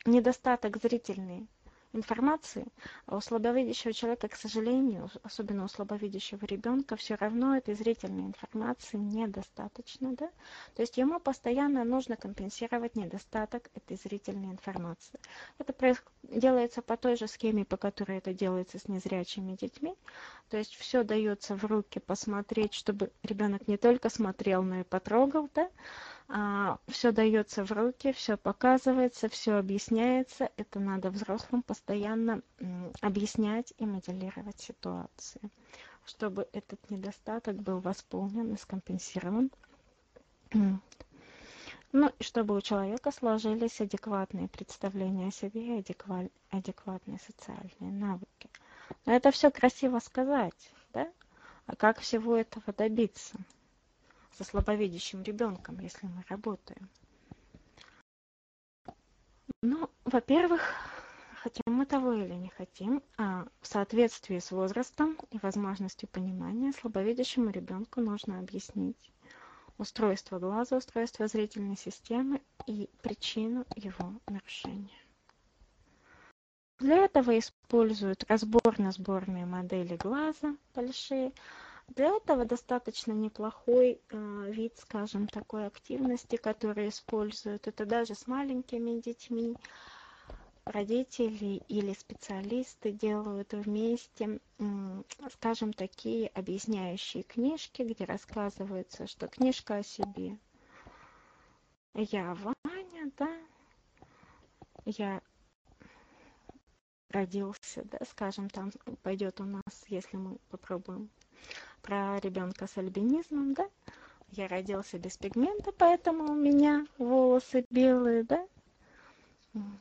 недостаток зрительный информации, а у слабовидящего человека, к сожалению, особенно у слабовидящего ребенка, все равно этой зрительной информации недостаточно. Да? То есть ему постоянно нужно компенсировать недостаток этой зрительной информации. Это делается по той же схеме, по которой это делается с незрячими детьми. То есть все дается в руки посмотреть, чтобы ребенок не только смотрел, но и потрогал. Да? А, все дается в руки, все показывается, все объясняется. Это надо взрослым постоянно объяснять и моделировать ситуации, чтобы этот недостаток был восполнен и скомпенсирован. Ну и чтобы у человека сложились адекватные представления о себе и адекватные социальные навыки. Но это все красиво сказать, да? А как всего этого добиться? Со слабовидящим ребенком, если мы работаем? Ну, во-первых, хотим мы того или не хотим, а в соответствии с возрастом и возможностью понимания слабовидящему ребенку нужно объяснить устройство глаза, устройство зрительной системы и причину его нарушения. Для этого используют разборно-сборные модели глаза большие. Для этого достаточно неплохой э, вид, скажем, такой активности, который используют. Это даже с маленькими детьми родители или специалисты делают вместе, скажем, такие объясняющие книжки, где рассказывается, что книжка о себе. Я Ваня, да, я родился, да, скажем, там пойдет у нас, если мы попробуем про ребенка с альбинизмом, да, я родился без пигмента, поэтому у меня волосы белые, да,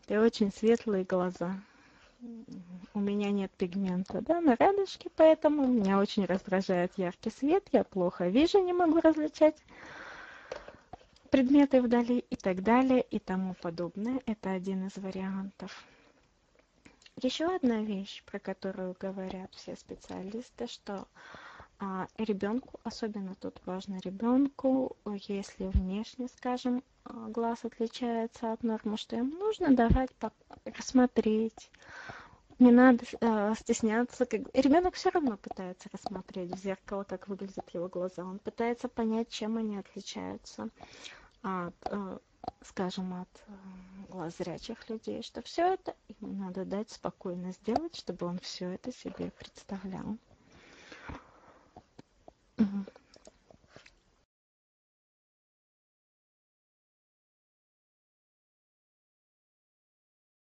и очень светлые глаза. У меня нет пигмента, да, на радужке, поэтому меня очень раздражает яркий свет, я плохо вижу, не могу различать предметы вдали и так далее и тому подобное. Это один из вариантов. Еще одна вещь, про которую говорят все специалисты, что ребенку, особенно тут важно ребенку, если внешне, скажем, а, глаз отличается от нормы, что им нужно давать рассмотреть. Не надо э, стесняться. Как... Ребенок все равно пытается рассмотреть в зеркало, как выглядят его глаза. Он пытается понять, чем они отличаются от, э, скажем, от э, глаз зрячих людей. Что все это ему надо дать спокойно сделать, чтобы он все это себе представлял.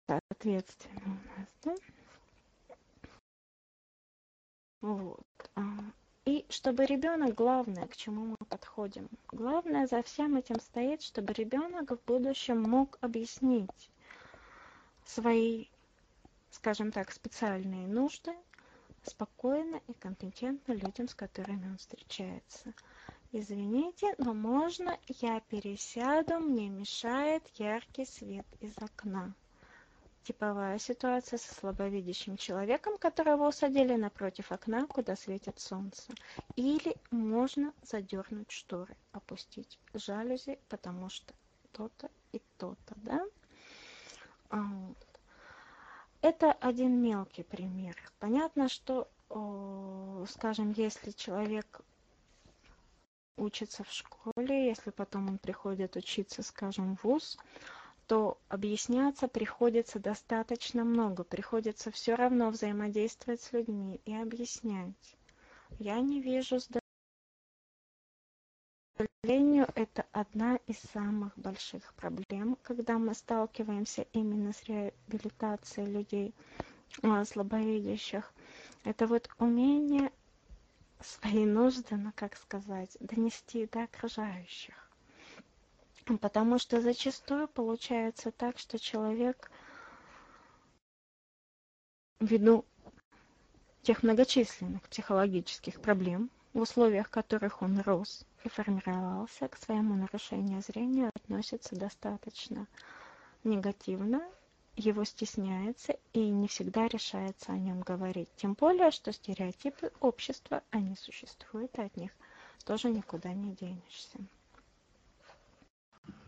Соответственно, у нас, да? Вот. А, и чтобы ребенок, главное, к чему мы подходим, главное за всем этим стоит, чтобы ребенок в будущем мог объяснить свои, скажем так, специальные нужды спокойно и компетентно людям, с которыми он встречается. Извините, но можно я пересяду, мне мешает яркий свет из окна. Типовая ситуация со слабовидящим человеком, которого усадили напротив окна, куда светит солнце. Или можно задернуть шторы, опустить жалюзи, потому что то-то и то-то, да? Это один мелкий пример. Понятно, что, скажем, если человек учится в школе, если потом он приходит учиться, скажем, в ВУЗ, то объясняться приходится достаточно много. Приходится все равно взаимодействовать с людьми и объяснять. Я не вижу сожалению, это одна из самых больших проблем, когда мы сталкиваемся именно с реабилитацией людей а, слабовидящих. Это вот умение свои нужды, ну как сказать, донести до окружающих. Потому что зачастую получается так, что человек ввиду тех многочисленных психологических проблем, в условиях которых он рос формировался, к своему нарушению зрения относится достаточно негативно, его стесняется и не всегда решается о нем говорить. Тем более, что стереотипы общества, они существуют, и от них тоже никуда не денешься.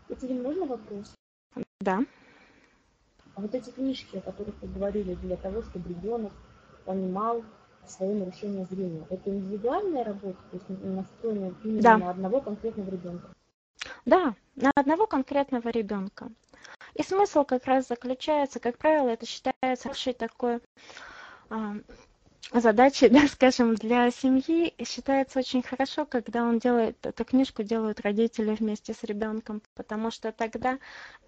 Екатерина, можно вопрос? Да. А вот эти книжки, о которых вы говорили, для того, чтобы ребенок понимал свое нарушение зрения. Это индивидуальная работа, то есть настроена именно да. на одного конкретного ребенка? Да, на одного конкретного ребенка. И смысл как раз заключается, как правило, это считается большой такой а, задачей, да, скажем, для семьи считается очень хорошо, когда он делает эту книжку, делают родители вместе с ребенком, потому что тогда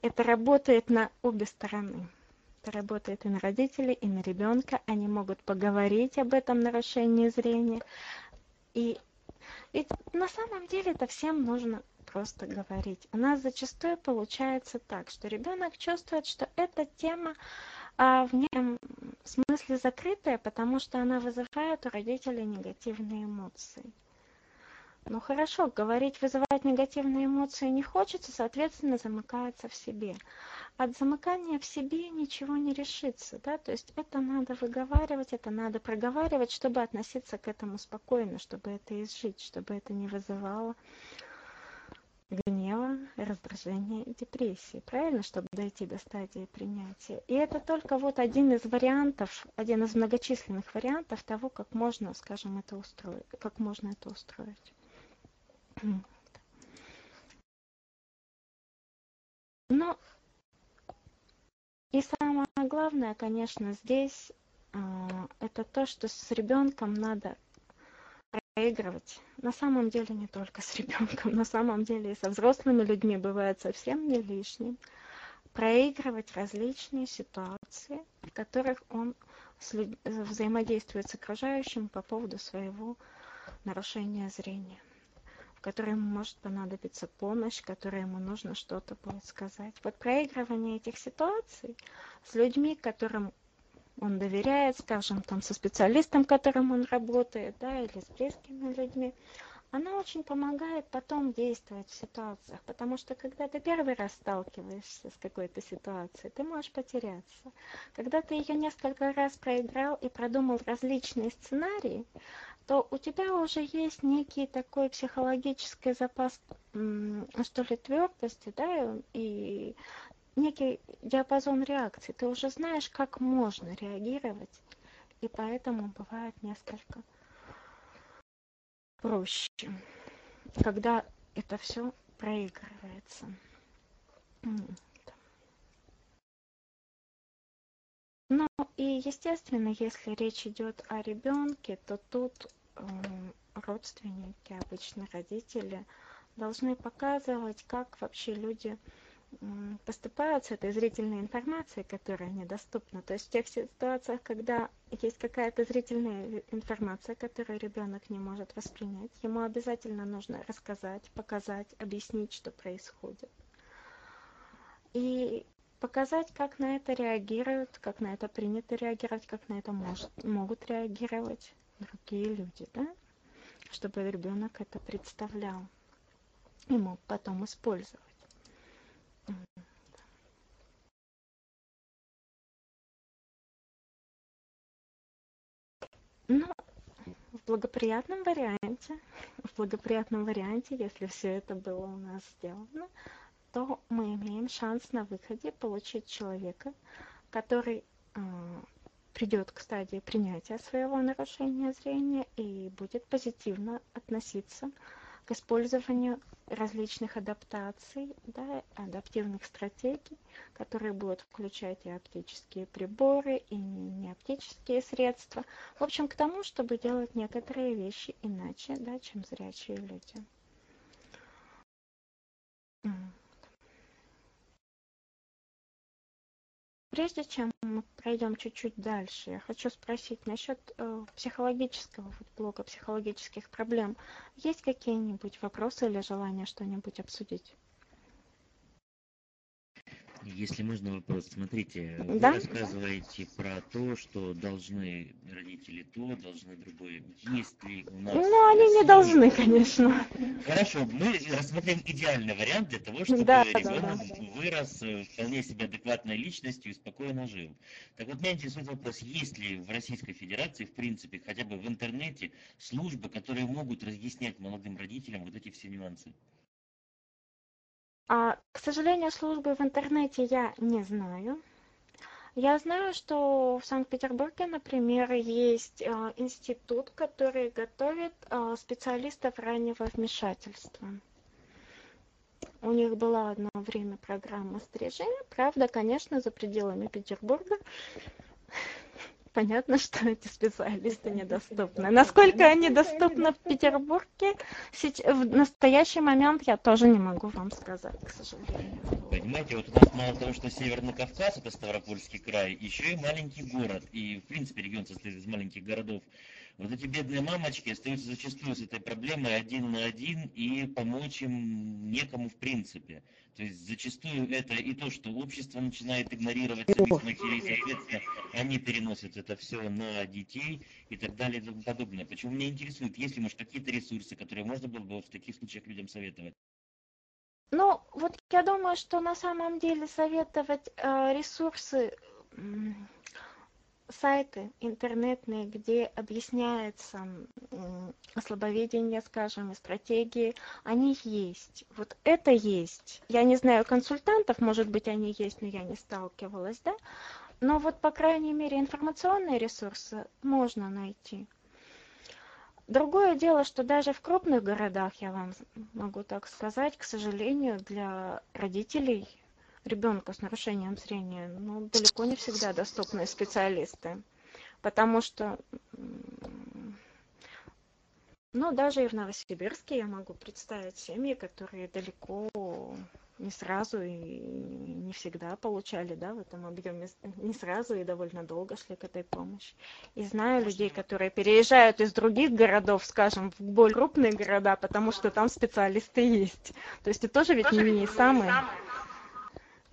это работает на обе стороны. Это работает и на родителей, и на ребенка. Они могут поговорить об этом нарушении зрения. И ведь на самом деле это всем нужно просто говорить. У нас зачастую получается так, что ребенок чувствует, что эта тема а, в неком смысле закрытая, потому что она вызывает у родителей негативные эмоции. Ну хорошо, говорить, вызывать негативные эмоции не хочется, соответственно, замыкается в себе. От замыкания в себе ничего не решится, да, то есть это надо выговаривать, это надо проговаривать, чтобы относиться к этому спокойно, чтобы это изжить, чтобы это не вызывало гнева, раздражения депрессии, правильно, чтобы дойти до стадии принятия. И это только вот один из вариантов, один из многочисленных вариантов того, как можно, скажем, это устроить, как можно это устроить. Ну, и самое главное, конечно, здесь а, это то, что с ребенком надо проигрывать. На самом деле не только с ребенком, на самом деле и со взрослыми людьми бывает совсем не лишним. Проигрывать различные ситуации, в которых он взаимодействует с окружающим по поводу своего нарушения зрения ему может понадобиться помощь, в которой ему нужно что-то будет сказать. Вот проигрывание этих ситуаций с людьми, которым он доверяет, скажем, там со специалистом, которым он работает, да, или с близкими людьми, она очень помогает потом действовать в ситуациях, потому что когда ты первый раз сталкиваешься с какой-то ситуацией, ты можешь потеряться. Когда ты ее несколько раз проиграл и продумал различные сценарии, то у тебя уже есть некий такой психологический запас, что ли, твердости, да, и некий диапазон реакций. Ты уже знаешь, как можно реагировать, и поэтому бывает несколько проще, когда это все проигрывается. Ну и естественно, если речь идет о ребенке, то тут родственники, обычно родители, должны показывать, как вообще люди поступают с этой зрительной информацией, которая недоступна. То есть в тех ситуациях, когда есть какая-то зрительная информация, которую ребенок не может воспринять, ему обязательно нужно рассказать, показать, объяснить, что происходит. И показать, как на это реагируют, как на это принято реагировать, как на это может, могут реагировать другие люди, да? чтобы ребенок это представлял и мог потом использовать. Ну, в благоприятном варианте, в благоприятном варианте, если все это было у нас сделано, то мы имеем шанс на выходе получить человека, который э, придет к стадии принятия своего нарушения зрения и будет позитивно относиться к использованию различных адаптаций, да, адаптивных стратегий, которые будут включать и оптические приборы, и не оптические средства. В общем, к тому, чтобы делать некоторые вещи иначе, да, чем зрячие люди. Прежде чем мы пройдем чуть-чуть дальше, я хочу спросить насчет э, психологического блока, психологических проблем. Есть какие-нибудь вопросы или желание что-нибудь обсудить? Если можно вопрос, смотрите, вы Да. рассказываете про то, что должны родители то, должны другое. Есть ли у нас Ну, они не должны, конечно. Хорошо, мы рассмотрим идеальный вариант для того, чтобы Да, да, ребенок да. вырос э, вполне себе адекватной личностью и спокойно жил. Так вот, меня интересует вопрос, есть ли в Российской Федерации, в принципе, хотя бы в интернете службы, которые могут разъяснять молодым родителям вот эти все нюансы? А, к сожалению, службы в интернете я не знаю. Я знаю, что в Санкт-Петербурге, например, есть э, институт, который готовит э, специалистов раннего вмешательства. У них была одно время программа стрижения, правда, конечно, за пределами Петербурга. Понятно, что эти специалисты недоступны. Насколько они доступны в Петербурге, в настоящий момент я тоже не могу вам сказать, к сожалению. Понимаете, вот у нас мало того, что Северный Кавказ, это Ставропольский край, еще и маленький город. И, в принципе, регион состоит из маленьких городов. Вот эти бедные мамочки остаются зачастую с этой проблемой один на один, и помочь им некому в принципе. То есть зачастую это и то, что общество начинает игнорировать самих матерей, соответственно, они переносят это все на детей и так далее и тому подобное. Почему меня интересует, есть ли, может, какие-то ресурсы, которые можно было бы в таких случаях людям советовать? Ну, вот я думаю, что на самом деле советовать э, ресурсы сайты интернетные, где объясняется слабоведение, скажем, и стратегии, они есть. Вот это есть. Я не знаю консультантов, может быть, они есть, но я не сталкивалась, да? Но вот, по крайней мере, информационные ресурсы можно найти. Другое дело, что даже в крупных городах, я вам могу так сказать, к сожалению, для родителей ребенка с нарушением зрения ну, далеко не всегда доступны специалисты. Потому что, ну, даже и в Новосибирске я могу представить семьи, которые далеко не сразу и не всегда получали, да, в этом объеме, не сразу и довольно долго шли к этой помощи. И знаю людей, которые переезжают из других городов, скажем, в более крупные города, потому что там специалисты есть. То есть это тоже ведь не, не самое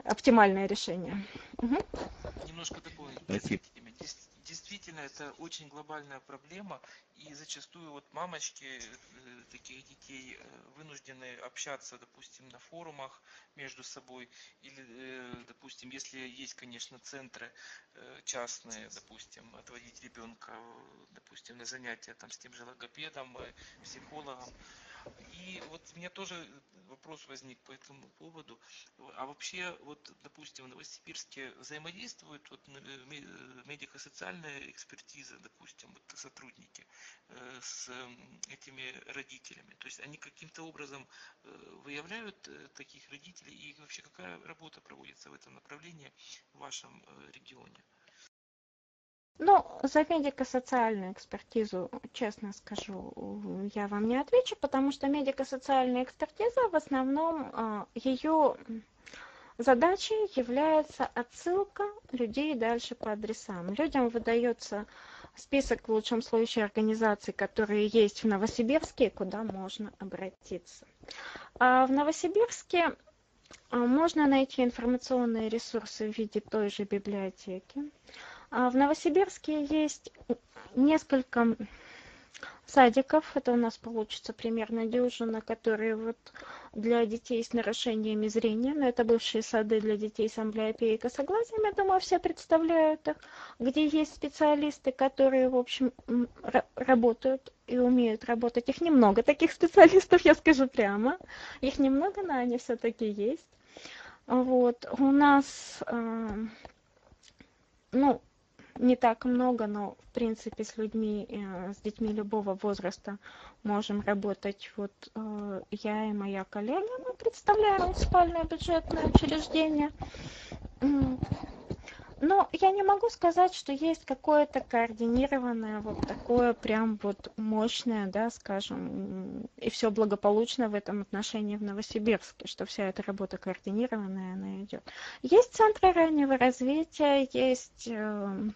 оптимальное решение. Угу. Немножко такое. Спасибо действительно это очень глобальная проблема, и зачастую вот мамочки э, таких детей э, вынуждены общаться, допустим, на форумах между собой, или, э, допустим, если есть, конечно, центры частные, допустим, отводить ребенка, допустим, на занятия там с тем же логопедом, психологом, и вот у меня тоже вопрос возник по этому поводу. А вообще, вот, допустим, в Новосибирске взаимодействуют вот э, э, медико-социальная экспертиза, допустим, вот сотрудники э, с этими родителями. То есть они каким-то образом выявляют таких родителей и вообще какая работа проводится в этом направлении в вашем регионе? Ну, за медико-социальную экспертизу, честно скажу, я вам не отвечу, потому что медико-социальная экспертиза в основном а, ее задачей является отсылка людей дальше по адресам. Людям выдается список в лучшем случае организаций, которые есть в Новосибирске, куда можно обратиться. А в Новосибирске а, можно найти информационные ресурсы в виде той же библиотеки. А в Новосибирске есть несколько садиков, это у нас получится примерно дюжина, которые вот для детей с нарушениями зрения, но это бывшие сады для детей с амблиопией и косоглазием, я думаю, все представляют их, где есть специалисты, которые, в общем, работают и умеют работать. Их немного, таких специалистов, я скажу прямо. Их немного, но они все-таки есть. Вот, у нас, э, ну, не так много, но в принципе с людьми, э, с детьми любого возраста можем работать. Вот э, я и моя коллега, мы представляем муниципальное бюджетное учреждение. Но я не могу сказать, что есть какое-то координированное, вот такое прям вот мощное, да, скажем, и все благополучно в этом отношении в Новосибирске, что вся эта работа координированная, она идет. Есть центры раннего развития, есть э,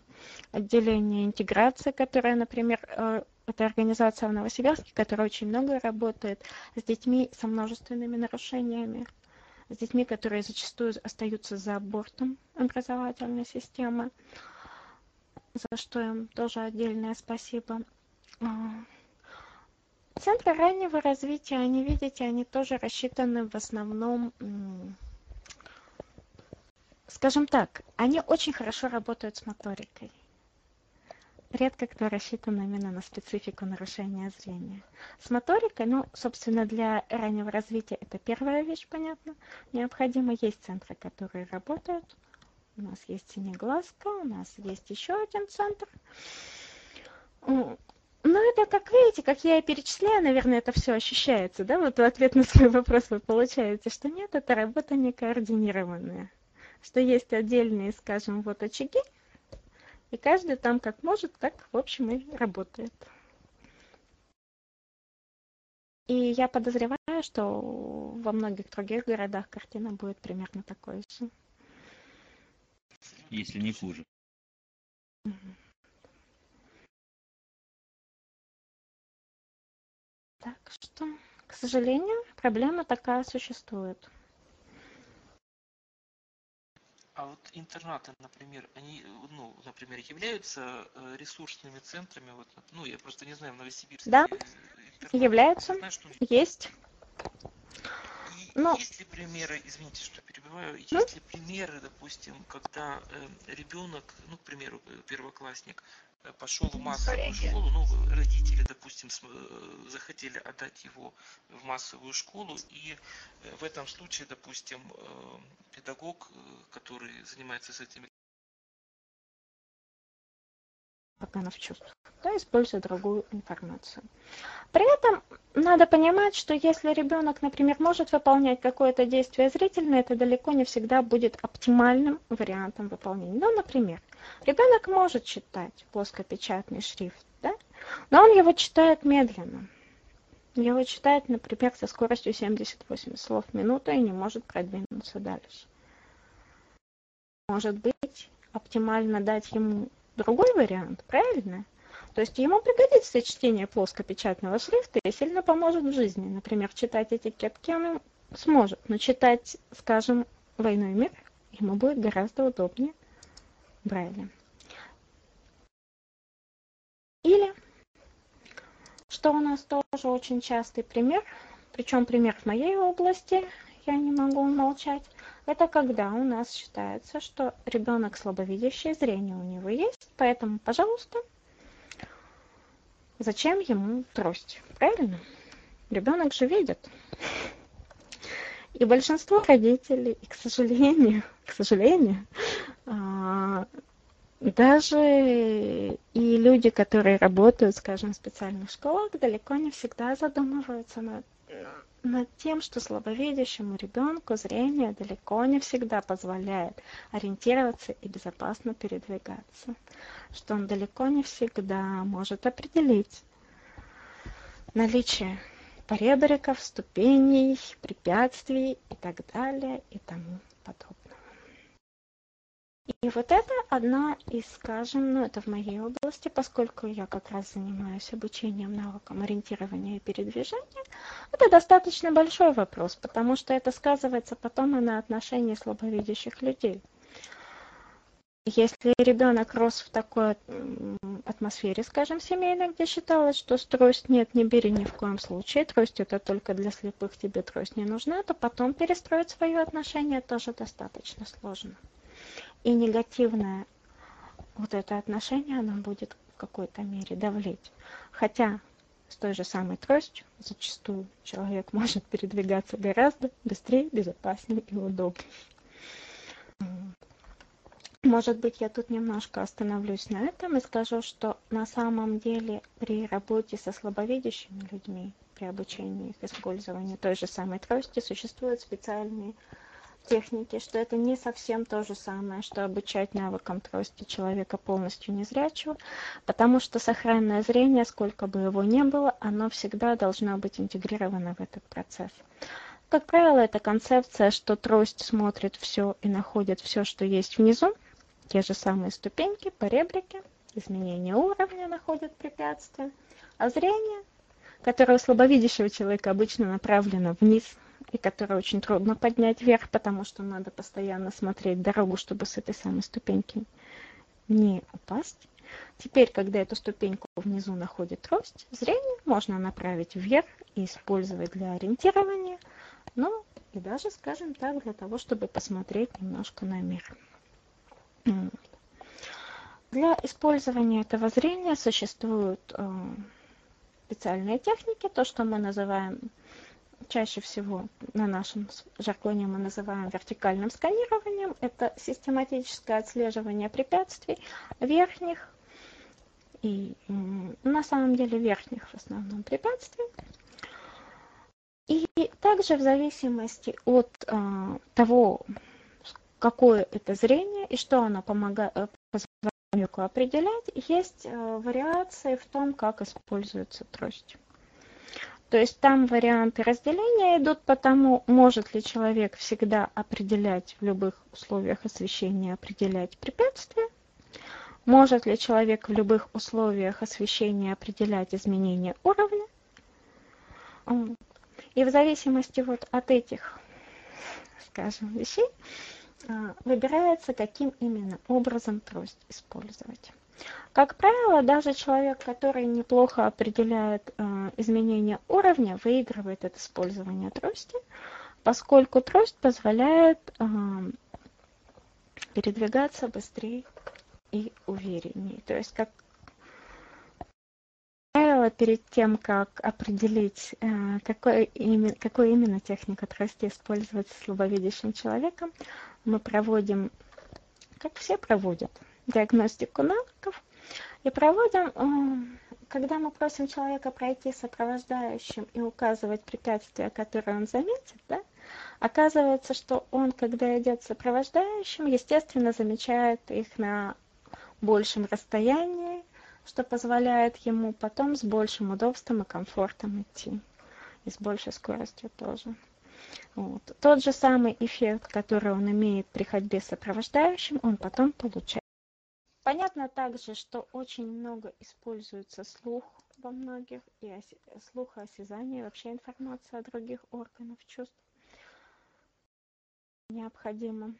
отделение интеграции, которое, например, э, это организация в Новосибирске, которая очень много работает с детьми со множественными нарушениями с детьми, которые зачастую остаются за бортом образовательной системы, за что им тоже отдельное спасибо. А, центры раннего развития, они, видите, они тоже рассчитаны в основном, скажем так, они очень хорошо работают с моторикой редко кто рассчитан именно на специфику нарушения зрения. С моторикой, ну, собственно, для раннего развития это первая вещь, понятно. Необходимо есть центры, которые работают. У нас есть Синеглазка, у нас есть еще один центр. Ну, это, как видите, как я и перечисляю, наверное, это все ощущается, да? Вот в ответ на свой вопрос вы получаете, что нет, это работа не координированная. Что есть отдельные, скажем, вот очаги, и каждый там как может, так, в общем, и работает. И я подозреваю, что во многих других городах картина будет примерно такой же. Если не хуже. Так что, к сожалению, проблема такая существует. А вот интернаты, например, они, ну, например, являются э, ресурсными центрами, вот, ну, я просто не знаю, в Новосибирске. Да, интернаты, являются, знаю, что... есть. И Но... есть ли примеры, извините, что перебиваю. Есть ли примеры, допустим, когда э, ребенок, ну, к примеру, э, первоклассник, пошел в массовую школу, ну, родители, допустим, э, захотели отдать его в массовую школу, и в этом случае, допустим, педагог, который занимается с этими органов чувств, да, используя другую информацию. При этом надо понимать, что если ребенок, например, может выполнять какое-то действие зрительное, это далеко не всегда будет оптимальным вариантом выполнения. Ну, например, ребенок может читать плоскопечатный шрифт, да, но он его читает медленно. Его читает, например, со скоростью 78 слов в минуту и не может продвинуться дальше. Может быть, оптимально дать ему другой вариант, правильно? То есть ему пригодится чтение плоскопечатного шрифта и сильно поможет в жизни. Например, читать этикетки он сможет, но читать, скажем, «Войну и мир» ему будет гораздо удобнее Брайля. Или, что у нас тоже очень частый пример, причем пример в моей области, я не могу умолчать, это когда у нас считается, что ребенок слабовидящий, зрение у него есть, поэтому, пожалуйста, зачем ему трость, правильно? Ребенок же видит. И большинство родителей, и, к сожалению, к сожалению, даже и люди, которые работают, скажем, в специальных школах, далеко не всегда задумываются над над тем, что слабовидящему ребенку зрение далеко не всегда позволяет ориентироваться и безопасно передвигаться, что он далеко не всегда может определить наличие поребриков, ступеней, препятствий и так далее и тому подобное. И вот это одна из, скажем, ну это в моей области, поскольку я как раз занимаюсь обучением навыкам ориентирования и передвижения, это достаточно большой вопрос, потому что это сказывается потом и на отношении слабовидящих людей. Если ребенок рос в такой атмосфере, скажем, семейной, где считалось, что трость нет, не бери ни в коем случае, трость это только для слепых, тебе трость не нужна, то потом перестроить свое отношение тоже достаточно сложно и негативное вот это отношение, оно будет в какой-то мере давлеть. Хотя с той же самой тростью зачастую человек может передвигаться гораздо быстрее, безопаснее и удобнее. Может быть, я тут немножко остановлюсь на этом и скажу, что на самом деле при работе со слабовидящими людьми, при обучении их использованию той же самой трости, существуют специальные техники, что это не совсем то же самое, что обучать навыкам трости человека полностью незрячего, потому что сохранное зрение, сколько бы его ни было, оно всегда должно быть интегрировано в этот процесс. Как правило, это концепция, что трость смотрит все и находит все, что есть внизу, те же самые ступеньки, поребрики, изменение уровня находят препятствия, а зрение, которое у слабовидящего человека обычно направлено вниз, и который очень трудно поднять вверх, потому что надо постоянно смотреть дорогу, чтобы с этой самой ступеньки не упасть. Теперь, когда эту ступеньку внизу находит трость, зрение можно направить вверх и использовать для ориентирования, ну и даже, скажем так, для того, чтобы посмотреть немножко на мир. Для использования этого зрения существуют э, специальные техники, то, что мы называем чаще всего на нашем жаргоне мы называем вертикальным сканированием. Это систематическое отслеживание препятствий верхних и на самом деле верхних в основном препятствий. И также в зависимости от э, того, какое это зрение и что оно помогает, э, позволяет определять, есть э, вариации в том, как используется трость. То есть там варианты разделения идут по тому, может ли человек всегда определять в любых условиях освещения, определять препятствия, может ли человек в любых условиях освещения определять изменения уровня. И в зависимости вот от этих, скажем, вещей, а, выбирается, каким именно образом трость использовать. Как правило, даже человек, который неплохо определяет э, изменение уровня, выигрывает от использования трости, поскольку трость позволяет передвигаться быстрее и увереннее. То есть, как правило, перед тем, как определить, э, какой именно, какую именно технику трости использовать с слабовидящим человеком, мы проводим, как все проводят, диагностику навыков и проводим, э, когда мы просим человека пройти сопровождающим и указывать препятствия, которые он заметит, да, оказывается, что он, когда идет сопровождающим, естественно, замечает их на большем расстоянии, что позволяет ему потом с большим удобством и комфортом идти. И с большей скоростью тоже. Вот. Тот же самый эффект, который он имеет при ходьбе сопровождающим, он потом получает. Понятно также, что очень много используется слух во многих, и слух, осязание, вообще информация о других органах чувств необходима.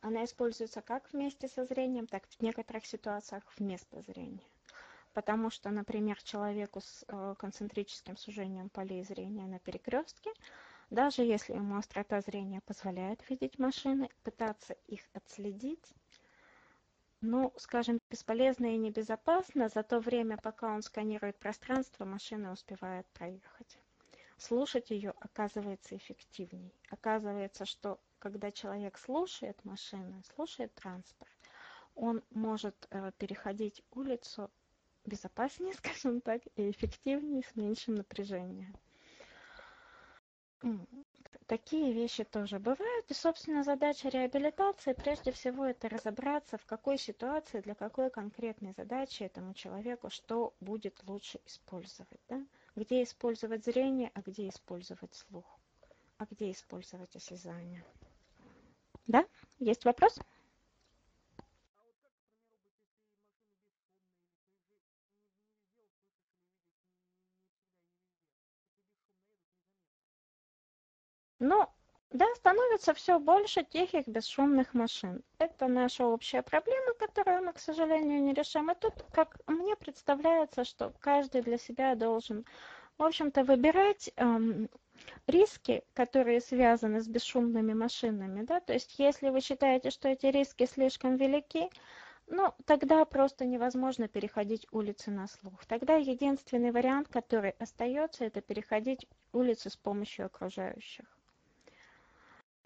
Она используется как вместе со зрением, так в некоторых ситуациях вместо зрения. Потому что, например, человеку с э, концентрическим сужением полей зрения на перекрестке, даже если ему острота зрения позволяет видеть машины, пытаться их отследить, ну, скажем, бесполезно и небезопасно, за то время, пока он сканирует пространство, машина успевает проехать. Слушать ее оказывается эффективней. Оказывается, что когда человек слушает машины, слушает транспорт, он может э, переходить улицу безопаснее, скажем так, и эффективнее, с меньшим напряжением. Такие вещи тоже бывают. И, собственно, задача реабилитации прежде всего это разобраться, в какой ситуации, для какой конкретной задачи этому человеку, что будет лучше использовать. Да? Где использовать зрение, а где использовать слух, а где использовать осязание. Да? Есть вопрос? Ну, да, становится все больше тихих бесшумных машин. Это наша общая проблема, которую мы, к сожалению, не решаем. И тут, как мне представляется, что каждый для себя должен, в общем-то, выбирать эм, риски, которые связаны с бесшумными машинами, да, то есть если вы считаете, что эти риски слишком велики, ну, тогда просто невозможно переходить улицы на слух. Тогда единственный вариант, который остается, это переходить улицы с помощью окружающих.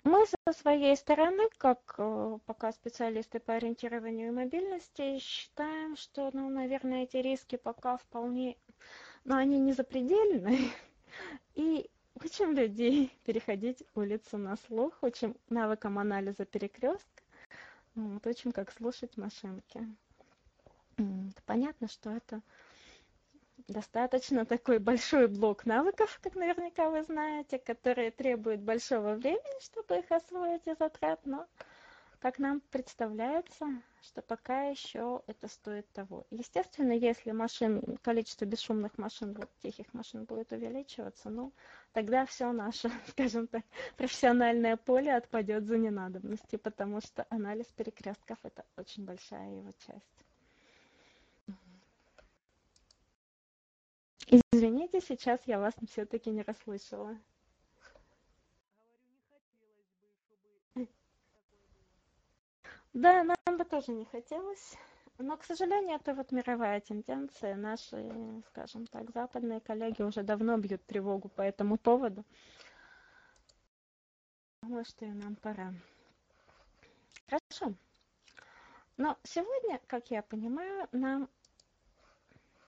Мы со своей стороны, как э, пока специалисты по ориентированию и мобильности, считаем, что, ну, наверное, эти риски пока вполне, но они не запредельны. И Учим людей переходить улицу на слух, учим навыкам анализа перекрестка, вот, учим, как слушать машинки. Понятно, что это достаточно такой большой блок навыков, как наверняка вы знаете, которые требуют большого времени, чтобы их освоить и затрат, но как нам представляется, что пока еще это стоит того. Естественно, если машин, количество бесшумных машин, вот, тихих машин будет увеличиваться, ну, тогда все наше, скажем так, профессиональное поле отпадет за ненадобности, потому что анализ перекрестков – это очень большая его часть. Извините, сейчас я вас все-таки не расслышала. Да, нам бы тоже не хотелось. Но, к сожалению, это вот мировая тенденция. Наши, скажем так, западные коллеги уже давно бьют тревогу по этому поводу. Думаю, что и нам пора. Хорошо. Но сегодня, как я понимаю, нам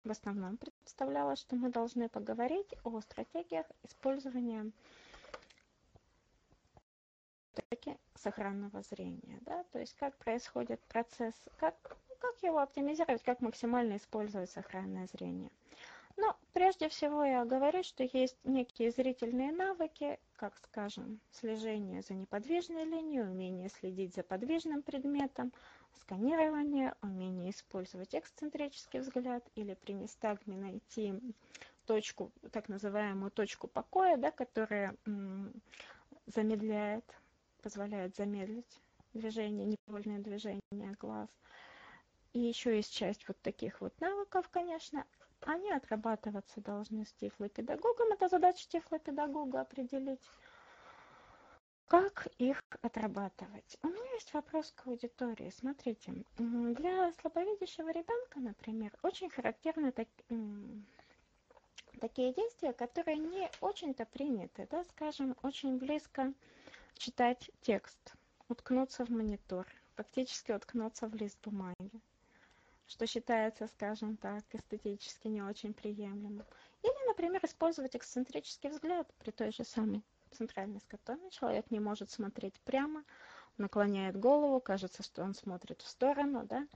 в основном представлялось, что мы должны поговорить о стратегиях использования сохранного зрения, да, то есть как происходит процесс, как, как его оптимизировать, как максимально использовать сохранное зрение. Но прежде всего я говорю, что есть некие зрительные навыки, как, скажем, слежение за неподвижной линией, умение следить за подвижным предметом, сканирование, умение использовать эксцентрический взгляд или при нестагме найти точку, так называемую точку покоя, да, которая замедляет позволяет замедлить движение, невольное движение глаз. И еще есть часть вот таких вот навыков, конечно. они отрабатываться должны с тифлопедагогом. Это задача тифлопедагога определить, как их отрабатывать. У меня есть вопрос к аудитории. Смотрите, для слабовидящего ребенка, например, очень характерны так, такие действия, которые не очень-то приняты, да, скажем, очень близко читать текст, уткнуться в монитор, фактически уткнуться в лист бумаги, что считается, скажем так, эстетически не очень приемлемым. Или, например, использовать эксцентрический взгляд при той же самой центральной скотоме. Человек не может смотреть прямо, наклоняет голову, кажется, что он смотрит в сторону, да.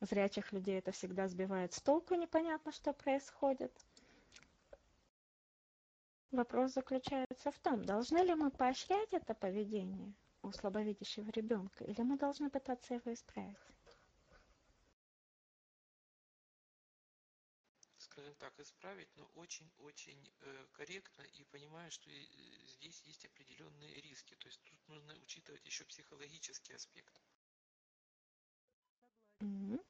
Зрячих людей это всегда сбивает с толку, непонятно, что происходит. Вопрос заключается в том, должны ли мы поощрять это поведение у слабовидящего ребенка, или мы должны пытаться его исправить? Так, исправить, но очень-очень э, корректно и понимая, что э, здесь есть определенные риски. То есть тут нужно учитывать еще психологический аспект. Mm-hmm.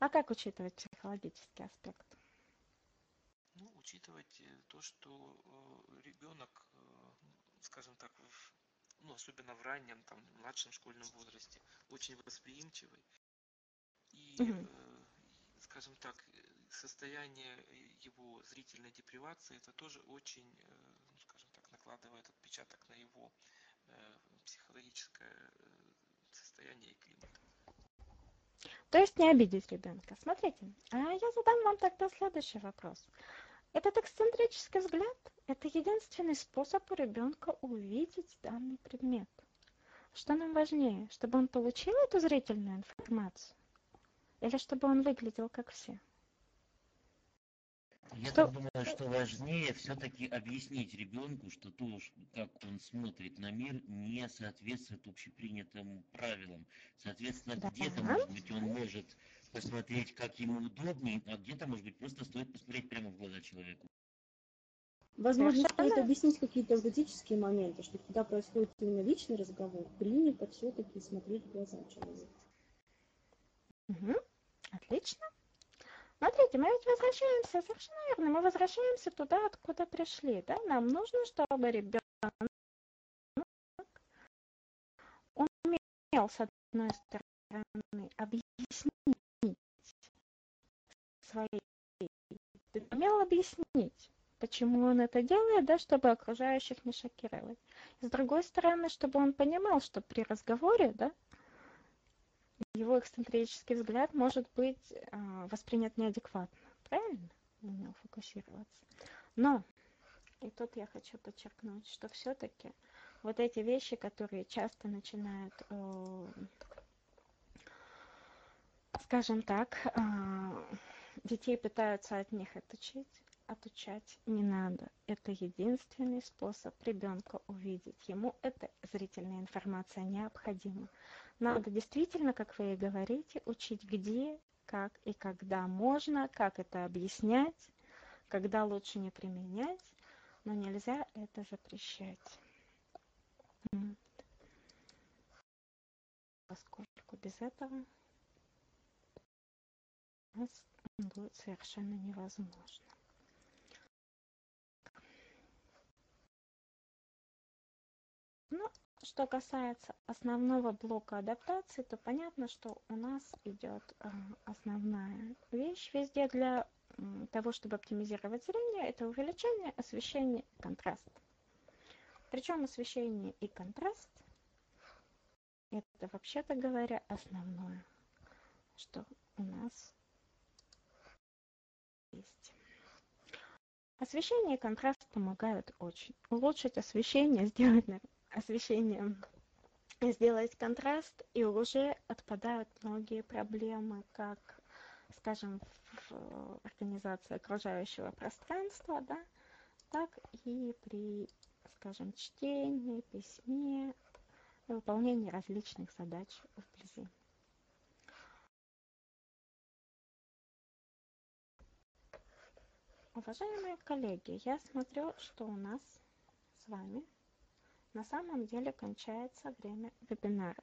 А как учитывать психологический аспект? Ну, учитывать э, то, что ребенок, скажем так, в, ну, особенно в раннем, там, младшем школьном возрасте, очень восприимчивый. И, Мгм. Скажем так, состояние его зрительной депривации, это тоже очень, э, ну, скажем так, накладывает отпечаток на его э, психологическое э, состояние и климат. То есть не обидеть ребенка. Смотрите, а я задам вам тогда следующий вопрос. Этот эксцентрический взгляд – это единственный способ у ребенка увидеть данный предмет. Что нам важнее, чтобы он получил эту зрительную информацию или чтобы он выглядел как все? Я Что- так думаю, что важнее все-таки объяснить ребенку, что то, как он смотрит на мир, не соответствует общепринятым правилам. Соответственно, Да. где-то, может быть, он может посмотреть, как ему удобнее, а где-то, может быть, просто стоит посмотреть прямо в глаза человеку. Возможно, Совершенно. стоит объяснить какие-то эвтические моменты, что когда происходит именно личный разговор, принято все-таки смотреть в глаза человека. Мгм. Отлично. Смотрите, мы ведь возвращаемся, совершенно верно, мы возвращаемся туда, откуда пришли. Да? Нам нужно, чтобы ребенок умел, с одной стороны, объяснить свои, умел объяснить, почему он это делает, да, чтобы окружающих не шокировать. С другой стороны, чтобы он понимал, что при разговоре, да, его эксцентрический взгляд может быть а, воспринят неадекватно. Правильно? Умел фокусироваться. Но, и тут я хочу подчеркнуть, что все-таки вот эти вещи, которые часто начинают, э, скажем так, а, детей пытаются от них отучить, отучать не надо. Это единственный способ ребенка увидеть. Ему эта зрительная информация необходима. Надо действительно, как вы и говорите, учить где, как и когда можно, как это объяснять, когда лучше не применять, но нельзя это запрещать. Поскольку без этого у нас будет совершенно невозможно. Ну, что касается основного блока адаптации, то понятно, что у нас идет э, основная вещь везде для того, чтобы оптимизировать зрение, это увеличение освещения и контраст. Причем освещение и контраст это вообще-то говоря основное, что у нас есть. Освещение и контраст помогают очень. Улучшить освещение, сделать на- освещение, сделать контраст, и уже отпадают многие проблемы, как, скажем, в организации окружающего пространства, да, так и при, скажем, чтении, письме, выполнении различных задач вблизи. Уважаемые коллеги, я смотрю, что у нас с вами на самом деле кончается время вебинара.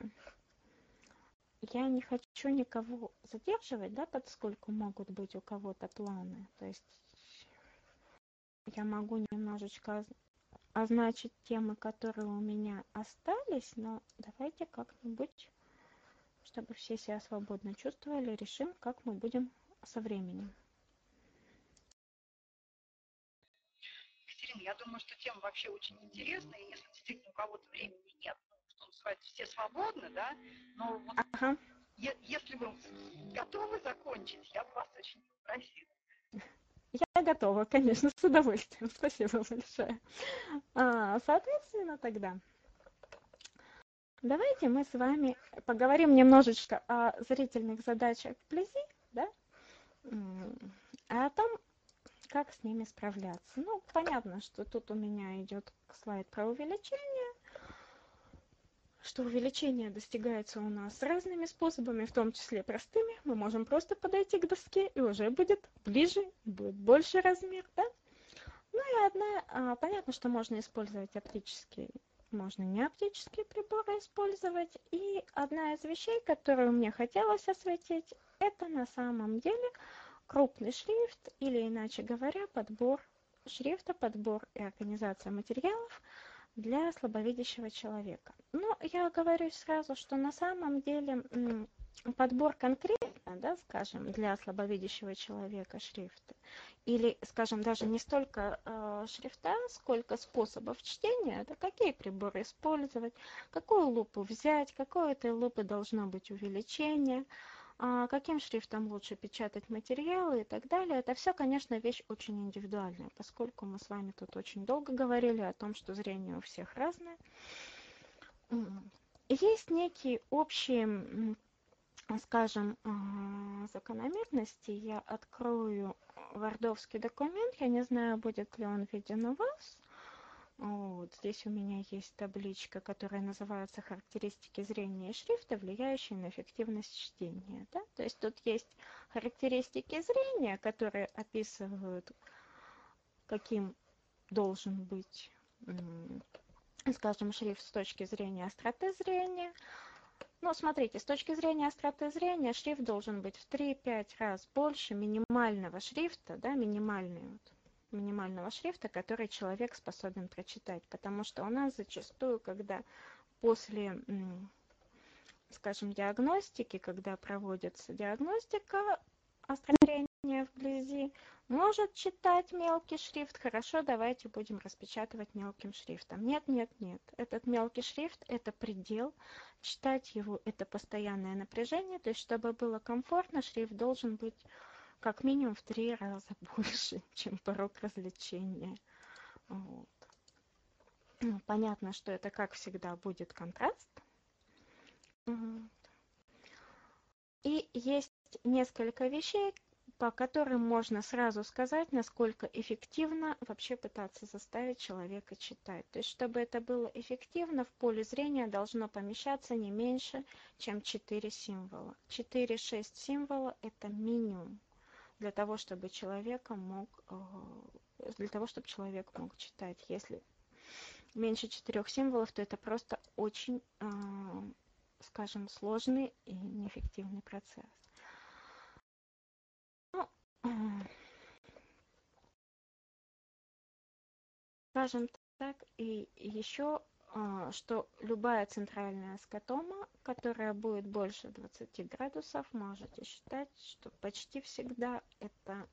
я не хочу никого задерживать, да, поскольку могут быть у кого-то планы. То есть я могу немножечко означить темы, которые у меня остались, но давайте как-нибудь, чтобы все себя свободно чувствовали, решим, как мы будем со временем. Екатерина, я думаю, что тема вообще очень интересная, и если действительно у кого-то времени нет, ну, что называется, все свободны, да, но вот ага. если вы готовы закончить, я бы вас очень попросила. Я готова, конечно, с удовольствием. Спасибо большое. А, соответственно, тогда давайте мы с вами поговорим немножечко о зрительных задачах вблизи, да, о том, как с ними справляться. Ну, понятно, что тут у меня идет слайд про увеличение, что увеличение достигается у нас разными способами, в том числе простыми. Мы можем просто подойти к доске, и уже будет ближе, будет больше размер, да? Ну и одна, а, понятно, что можно использовать оптические, можно не оптические приборы использовать. И одна из вещей, которую мне хотелось осветить, это на самом деле крупный шрифт, или иначе говоря, подбор шрифта, подбор и организация материалов – для слабовидящего человека. Но я говорю сразу, что на самом деле подбор конкретно, да, скажем, для слабовидящего человека шрифта, или, скажем, даже не столько э, шрифта, сколько способов чтения, да, какие приборы использовать, какую лупу взять, какое этой лупы должно быть увеличение, каким шрифтом лучше печатать материалы и так далее. Это все, конечно, вещь очень индивидуальная, поскольку мы с вами тут очень долго говорили о том, что зрение у всех разное. Есть некие общие, скажем, а, закономерности. Я открою вардовский документ. Я не знаю, будет ли он виден у вас. Вот здесь у меня есть табличка, которая называется «Характеристики зрения и шрифта, влияющие на эффективность чтения». Да? То есть тут есть характеристики зрения, которые описывают, каким должен быть, скажем, шрифт с точки зрения остроты зрения. Но смотрите, с точки зрения остроты зрения шрифт должен быть в 3-5 раз больше минимального шрифта, да, минимальный вот, минимального шрифта, который человек способен прочитать. Потому что у нас зачастую, когда после, скажем, диагностики, когда проводится диагностика остросления вблизи, может читать мелкий шрифт. Хорошо, давайте будем распечатывать мелким шрифтом. Нет, нет, нет. Этот мелкий шрифт – это предел. Читать его – это постоянное напряжение. То есть, чтобы было комфортно, шрифт должен быть как минимум в три раза больше, чем порог развлечения. Вот. Ну, понятно, что это, как всегда, будет контраст. Вот. И есть несколько вещей, по которым можно сразу сказать, насколько эффективно вообще пытаться заставить человека читать. То есть, чтобы это было эффективно, в поле зрения должно помещаться не меньше, чем 4 символа. 4-6 символа – это минимум для того, чтобы человека мог, э, для того, чтобы человек мог читать. Если меньше четырех символов, то это просто очень, э, скажем, сложный и неэффективный процесс. Ну, э, скажем так, и еще что любая центральная скотома, которая будет больше 20 градусов, можете считать, что почти всегда это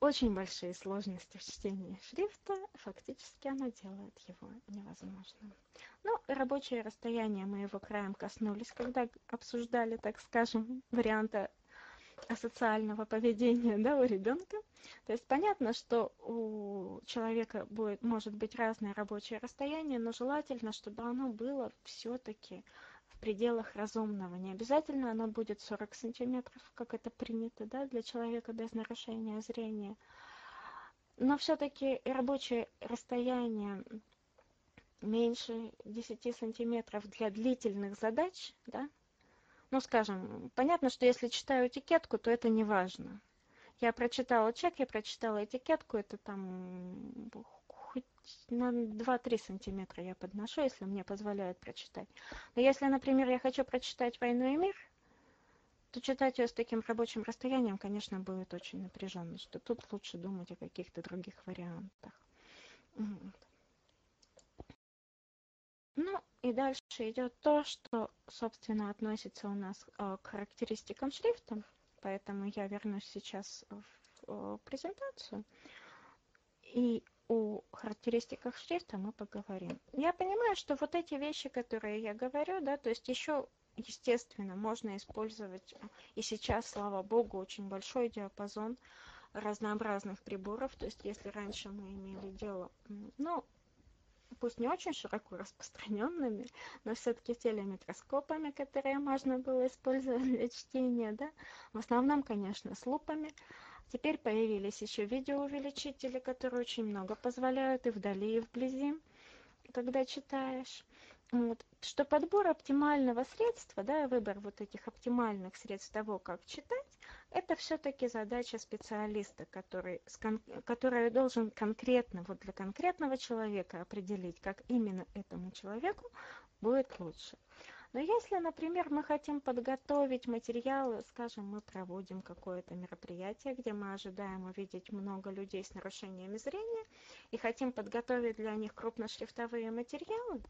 очень большие сложности в чтении шрифта, фактически она делает его невозможным. Ну, рабочее расстояние мы его краем коснулись, когда обсуждали, так скажем, варианты асоциального поведения да, у ребенка. То есть понятно, что у человека будет, может быть разное рабочее расстояние, но желательно, чтобы оно было все-таки в пределах разумного. Не обязательно оно будет 40 сантиметров, как это принято да, для человека без нарушения зрения. Но все-таки рабочее расстояние меньше 10 сантиметров для длительных задач, да, ну, скажем, понятно, что если читаю этикетку, то это не важно. Я прочитала чек, я прочитала этикетку, это там хоть на 2-3 сантиметра я подношу, если мне позволяют прочитать. Но если, например, я хочу прочитать «Войну и мир», то читать ее с таким рабочим расстоянием, конечно, будет очень напряженно, что тут лучше думать о каких-то других вариантах. Ну и дальше идет то, что, собственно, относится у нас э, к характеристикам шрифта, поэтому я вернусь сейчас в э, презентацию. И о характеристиках шрифта мы поговорим. Я понимаю, что вот эти вещи, которые я говорю, да, то есть еще, естественно, можно использовать, и сейчас, слава богу, очень большой диапазон разнообразных приборов, то есть если раньше мы имели дело, ну, пусть не очень широко распространенными, но все-таки телеметроскопами, которые можно было использовать для чтения, да, в основном, конечно, с лупами. Теперь появились еще видеоувеличители, которые очень много позволяют и вдали, и вблизи, когда читаешь. Вот. Что подбор оптимального средства, да, выбор вот этих оптимальных средств того, как читать, это все-таки задача специалиста, который, который должен конкретно, вот для конкретного человека определить, как именно этому человеку будет лучше. Но если, например, мы хотим подготовить материалы, скажем, мы проводим какое-то мероприятие, где мы ожидаем увидеть много людей с нарушениями зрения и хотим подготовить для них крупношрифтовые материалы,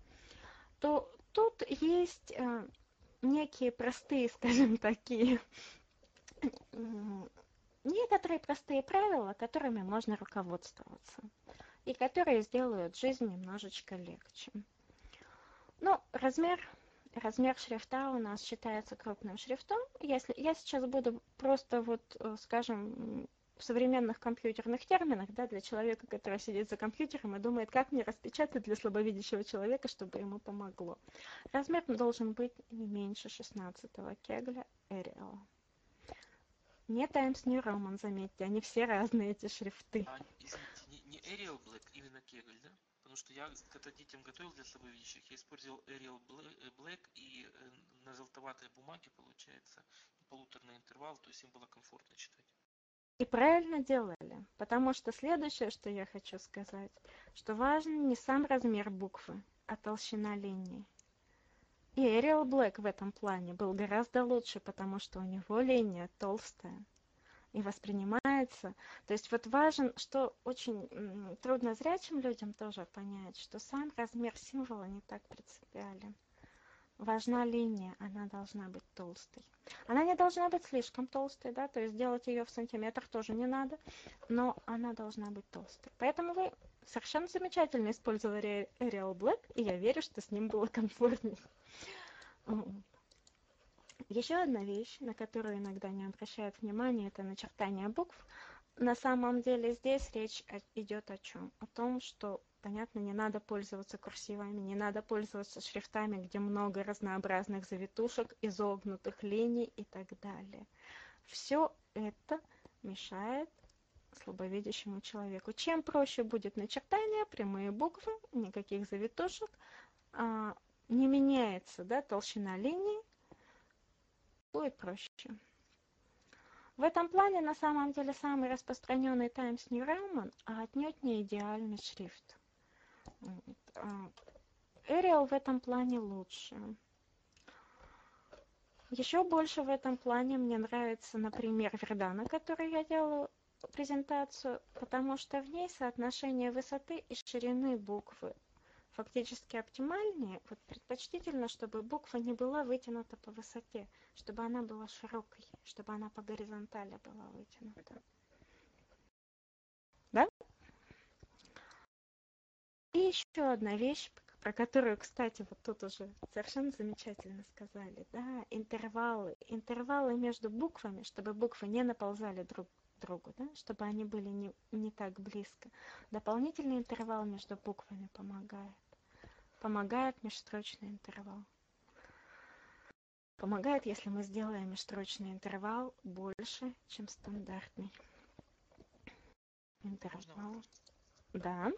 то тут есть э, некие простые, скажем, такие некоторые простые правила, которыми можно руководствоваться и которые сделают жизнь немножечко легче. Ну, размер, размер шрифта у нас считается крупным шрифтом. Если я сейчас буду просто вот, э, скажем, в современных компьютерных терминах, да, для человека, который сидит за компьютером и думает, как мне распечатать для слабовидящего человека, чтобы ему помогло. Размер должен быть не меньше 16 кегля Arial. Не Times New Roman, заметьте, они все разные, эти шрифты. А, извините, не, не Arial Black, именно Кегль, да? Потому что я, когда детям готовил для слабовидящих, я использовал Arial Black, и э, на желтоватой бумаге, получается, полуторный интервал, то есть им было комфортно читать. И правильно делали, потому что следующее, что я хочу сказать, что важен не сам размер буквы, а толщина линии. И Arial Black в этом плане был гораздо лучше, потому что у него линия толстая и воспринимается. То есть вот важен, что очень трудно зрячим людям тоже понять, что сам размер символа не так принципиален важна линия, она должна быть толстой. Она не должна быть слишком толстой, да, то есть делать ее в сантиметрах тоже не надо, но она должна быть толстой. Поэтому вы совершенно замечательно использовали Arial Black, и я верю, что с ним было комфортнее. Еще одна вещь, на которую иногда не обращают внимания, это начертание букв. На самом деле здесь речь идет о чем? О том, что понятно, не надо пользоваться курсивами, не надо пользоваться шрифтами, где много разнообразных завитушек, изогнутых линий и так далее. Все это мешает слабовидящему человеку. Чем проще будет начертание, прямые буквы, никаких завитушек, а, не меняется да, толщина линии, будет проще. В этом плане на самом деле самый распространенный Times New Roman, а отнюдь не идеальный шрифт. Arial в этом плане лучше. Еще больше в этом плане мне нравится, например, Вердана, который я делаю презентацию, потому что в ней соотношение высоты и ширины буквы фактически оптимальнее. Вот предпочтительно, чтобы буква не была вытянута по высоте, чтобы она была широкой, чтобы она по горизонтали была вытянута. Да? И еще одна вещь, про которую, кстати, вот тут уже совершенно замечательно сказали, да, интервалы. Интервалы между буквами, чтобы буквы не наползали друг другу, да, чтобы они были не, не так близко. Дополнительный интервал между буквами помогает. Помогает межстрочный интервал. Помогает, если мы сделаем межстрочный интервал больше, чем стандартный интервал. Да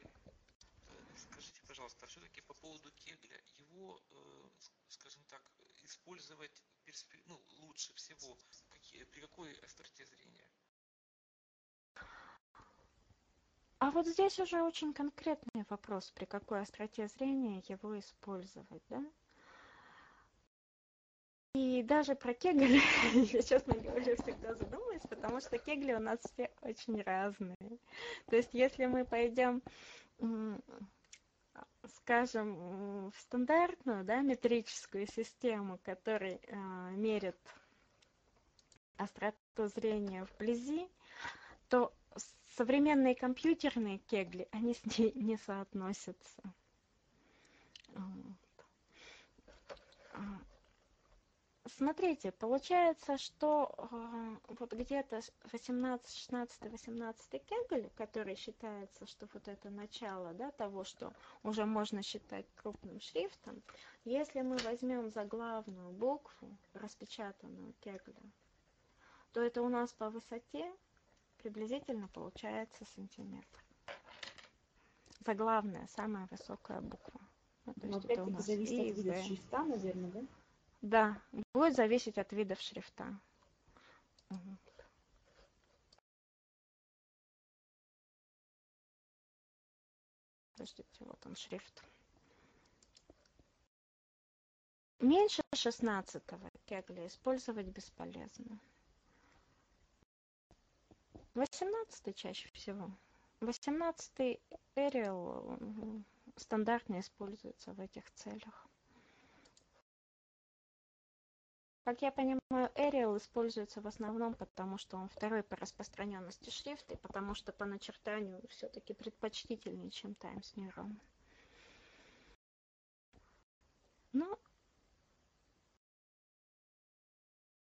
пожалуйста, все-таки по поводу кегля, его, э, скажем так, использовать ну, лучше всего какие, при какой остроте зрения? А вот здесь уже очень конкретный вопрос, при какой остроте зрения его использовать, да? И даже про кегли, я, честно говоря, всегда задумываюсь, потому что кегли у нас все очень разные. То есть, если мы пойдем, скажем, в стандартную, да, метрическую систему, которая э, мерит остроту зрения вблизи, то современные компьютерные кегли, они с ней не соотносятся. Вот. А, смотрите, получается, что э, вот где-то 18, 16, 18 кегель, который считается, что вот это начало да, того, что уже можно считать крупным шрифтом, если мы возьмем за главную букву, распечатанную кегля, то это у нас по высоте приблизительно получается сантиметр. Заглавная, самая высокая буква. Ну, то есть это у нас зависит и, от вида шрифта, наверное, да? Да, будет зависеть от видов шрифта. Угу. Подождите, вот он шрифт. Меньше 16 кегля использовать бесполезно. 18 чаще всего. 18 Arial стандартно используется в этих целях. Как я понимаю, Arial используется в основном потому, что он второй по распространенности шрифт, и потому что по начертанию все-таки предпочтительнее, чем Times New Roman. Ну,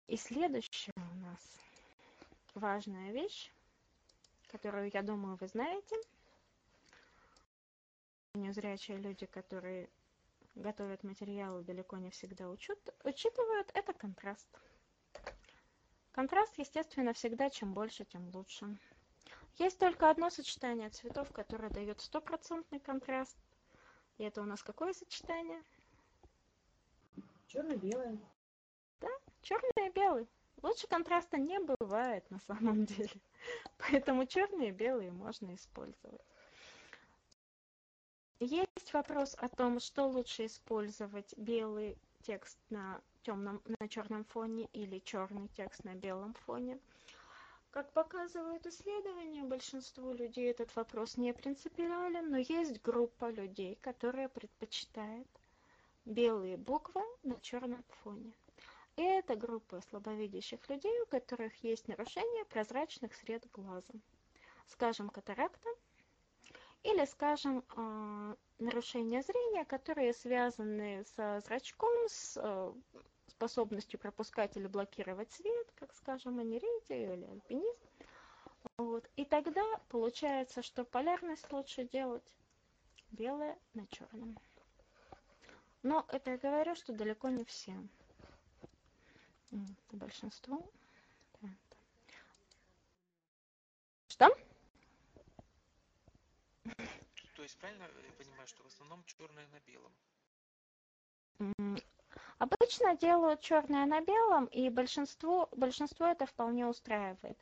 и следующая у нас важная вещь которую, я думаю, вы знаете. Незрячие люди, которые готовят материалы, далеко не всегда учут, учитывают, это контраст. Контраст, естественно, всегда чем больше, тем лучше. Есть только одно сочетание цветов, которое дает стопроцентный контраст. И это у нас какое сочетание? Черно-белое. Да, черный и белый. Лучше контраста не бывает на самом деле. Поэтому черные и белые можно использовать. Есть вопрос о том, что лучше использовать белый текст на темном, на черном фоне или черный текст на белом фоне. Как показывают исследования, большинству людей этот вопрос не принципиален, но есть группа людей, которая предпочитает белые буквы на черном фоне. Это группа слабовидящих людей, у которых есть нарушение прозрачных сред глаза. Скажем, катаракта или, скажем, э, нарушения зрения, которые связаны со зрачком, с э, способностью пропускать или блокировать свет, как, скажем, аниридия или альпинизм. Вот. И тогда получается, что полярность лучше делать белое на черном. Но это я говорю, что далеко не все большинство. Что? То есть правильно я понимаю, что в основном черное на белом? Обычно делают черное на белом, и большинство, большинство это вполне устраивает.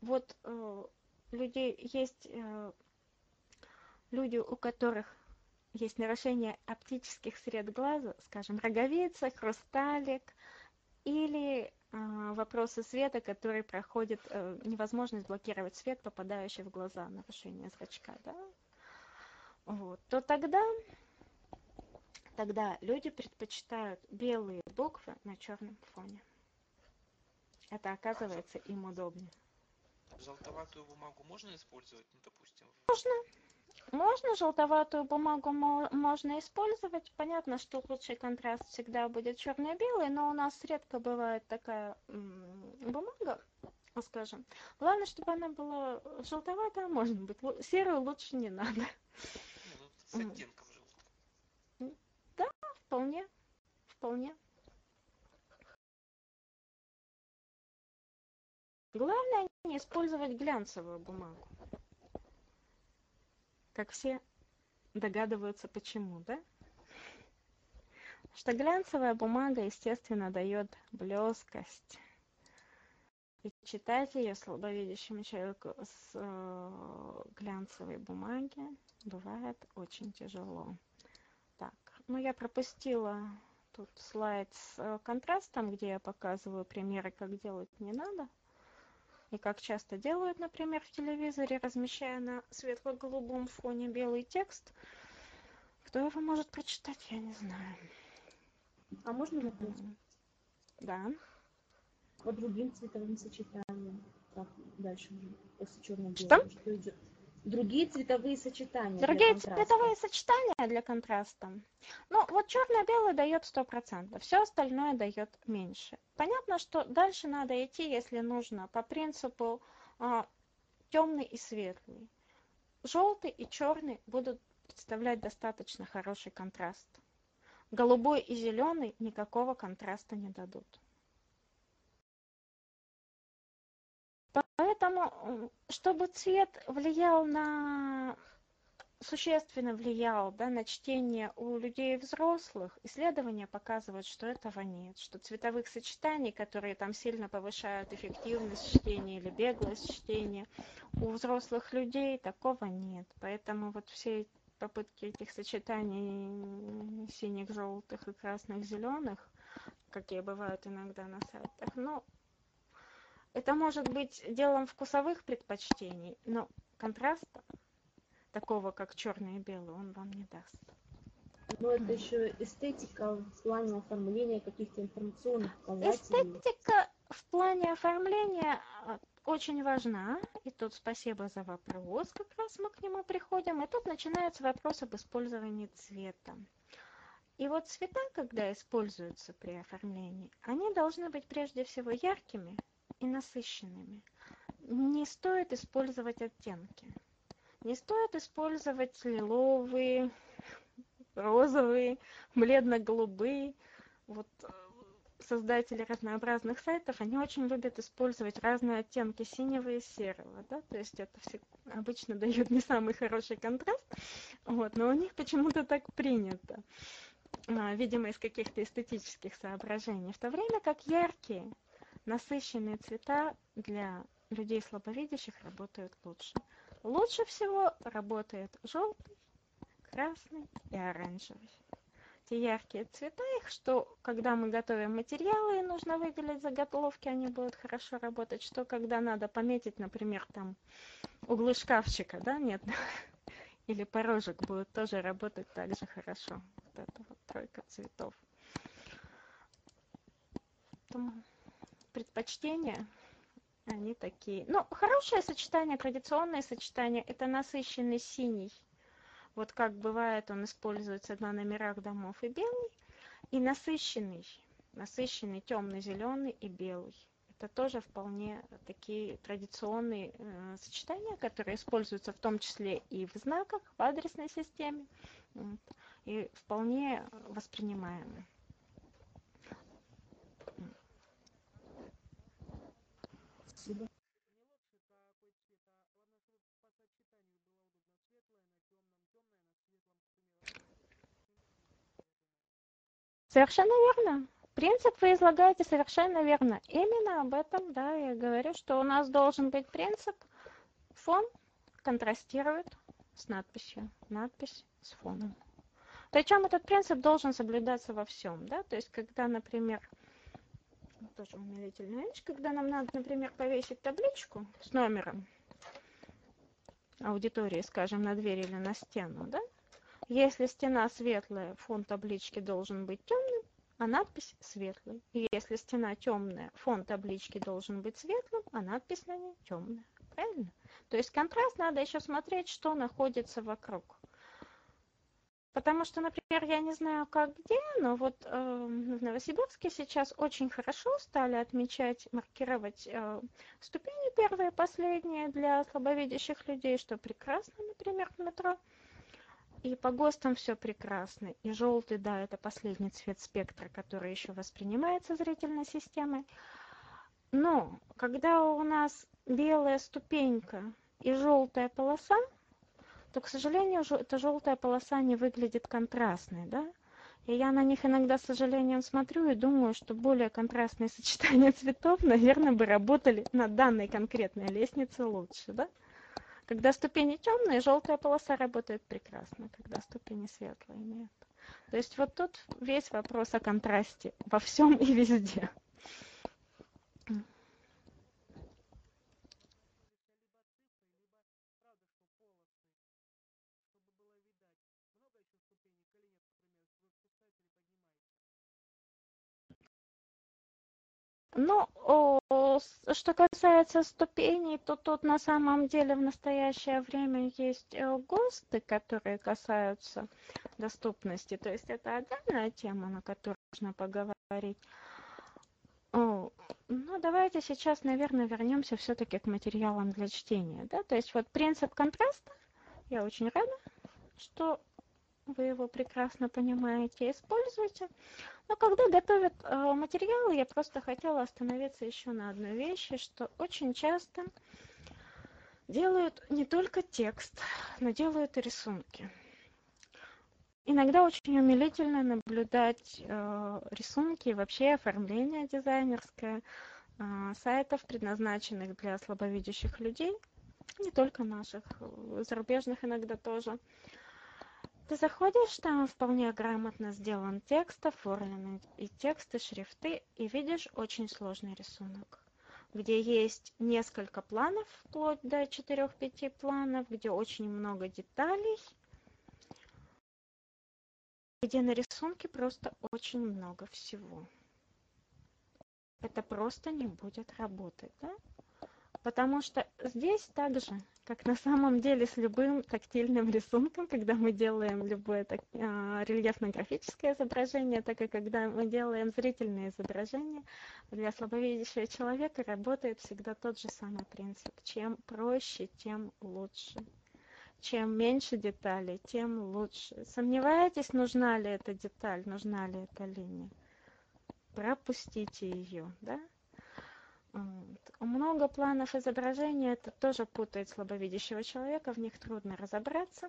Вот э, людей есть э, люди, у которых есть нарушение оптических сред глаза, скажем, роговица, хрусталик, или э, вопросы света, которые проходят, э, невозможность блокировать свет, попадающий в глаза, нарушение зрачка, да, вот, то тогда, тогда люди предпочитают белые буквы на черном фоне. Это оказывается им удобнее. Желтоватую бумагу можно использовать, ну, допустим? Можно. Можно желтоватую бумагу можно использовать. Понятно, что лучший контраст всегда будет черно-белый, но у нас редко бывает такая бумага, скажем. Главное, чтобы она была желтоватая, может быть. Серую лучше не надо. Ну, с оттенком желтым. Да, вполне. Вполне. Главное не использовать глянцевую бумагу как все догадываются почему, да? Что глянцевая бумага, естественно, дает блескость. И читать ее слабовидящему человеку с э, глянцевой бумаги бывает очень тяжело. Так, ну я пропустила тут слайд с э, контрастом, где я показываю примеры, как делать не надо. И как часто делают, например, в телевизоре, размещая на светло-голубом фоне белый текст. Кто его может прочитать, я не знаю. А можно вопрос? Да. По другим цветовым сочетаниям. Так, дальше уже, после черно-белого. Что? Что идет? Другие цветовые сочетания. Другие цветовые сочетания для контраста. Ну, вот черно-белый дает 100%, все остальное дает меньше. Понятно, что дальше надо идти, если нужно, по принципу а, темный и светлый. Желтый и черный будут представлять достаточно хороший контраст. Голубой и зеленый никакого контраста не дадут. Поэтому, чтобы цвет влиял на существенно влиял да, на чтение у людей взрослых, исследования показывают, что этого нет, что цветовых сочетаний, которые там сильно повышают эффективность чтения или беглость чтения, у взрослых людей такого нет. Поэтому вот все попытки этих сочетаний синих, желтых и красных, зеленых, какие бывают иногда на сайтах, ну, это может быть делом вкусовых предпочтений, но контраста, такого как черный и белый, он вам не даст. Но это еще эстетика в плане оформления каких-то информационных показателей. Эстетика в плане оформления а, очень важна. И тут спасибо за вопрос, как раз мы к нему приходим. И тут начинается вопрос об использовании цвета. И вот цвета, когда используются при оформлении, они должны быть прежде всего яркими и насыщенными. Не стоит использовать оттенки. Не стоит использовать лиловые, розовые, бледно-голубые. Вот э, создатели разнообразных сайтов, они очень любят использовать разные оттенки синего и серого, да, то есть это обычно дает не самый хороший контраст, вот, но у них почему-то так принято, а, видимо, из каких-то эстетических соображений, в то время как яркие, насыщенные цвета для людей слабовидящих работают лучше. Лучше всего работает желтый, красный и оранжевый. Те яркие цвета их, что когда мы готовим материалы и нужно выделить заголовки, они будут хорошо работать, что когда надо пометить, например, там углы шкафчика, да, нет, или порожек будет тоже работать так же хорошо. Вот это вот тройка цветов. Поэтому предпочтения они такие. Ну, хорошее сочетание, традиционное сочетание, это насыщенный синий. Вот как бывает, он используется на номерах домов и белый. И насыщенный, насыщенный темно-зеленый и белый. Это тоже вполне такие традиционные э, сочетания, которые используются в том числе и в знаках, в адресной системе. И вполне воспринимаемы. Спасибо. Совершенно верно. Принцип вы излагаете совершенно верно. Именно об этом, да, я говорю, что у нас должен быть принцип. Фон контрастирует с надписью. Надпись с фоном. Причем этот принцип должен соблюдаться во всем, да, то есть когда, например, тоже умилительная вещь, когда нам надо, например, повесить табличку с номером аудитории, скажем, на дверь или на стену, да, если стена светлая, фон таблички должен быть темным, а надпись светлой. Если стена темная, фон таблички должен быть светлым, а надпись на ней темная. Правильно? То есть контраст надо еще смотреть, что находится вокруг. Потому что, например, я не знаю, как где, но вот э, в Новосибирске сейчас очень хорошо стали отмечать, маркировать э, ступени первые последние для слабовидящих людей, что прекрасно, например, в метро. И по ГОСТам все прекрасно. И желтый, да, это последний цвет спектра, который еще воспринимается зрительной системой. Но когда у нас белая ступенька и желтая полоса, то, к сожалению, эта желтая полоса не выглядит контрастной, да? И я на них иногда с сожалением смотрю и думаю, что более контрастные сочетания цветов, наверное, бы работали на данной конкретной лестнице лучше, да? Когда ступени темные, желтая полоса работает прекрасно, когда ступени светлые нет. То есть вот тут весь вопрос о контрасте во всем и везде. Ну, что касается ступеней, то тут на самом деле в настоящее время есть э, ГОСТы, которые касаются доступности. То есть это отдельная тема, на которую нужно поговорить. Ну, давайте сейчас, наверное, вернемся все-таки к материалам для чтения. Да? То есть вот принцип контраста, я очень рада, что вы его прекрасно понимаете, используйте. Но когда готовят э, материалы, я просто хотела остановиться еще на одной вещи, что очень часто делают не только текст, но делают и рисунки. Иногда очень умилительно наблюдать э, рисунки и вообще оформление дизайнерское э, сайтов, предназначенных для слабовидящих людей, не только наших, зарубежных иногда тоже. Ты заходишь, там вполне грамотно сделан текст, оформлены и тексты, шрифты, и видишь очень сложный рисунок где есть несколько планов, вплоть до 4-5 планов, где очень много деталей, где на рисунке просто очень много всего. Это просто не будет работать, да? Потому что здесь также как на самом деле с любым тактильным рисунком, когда мы делаем любое так, э, рельефно-графическое изображение, так и когда мы делаем зрительное изображение, для слабовидящего человека работает всегда тот же самый принцип. Чем проще, тем лучше. Чем меньше деталей, тем лучше. Сомневаетесь, нужна ли эта деталь, нужна ли эта линия? Пропустите ее, да? Много планов изображения, это тоже путает слабовидящего человека, в них трудно разобраться.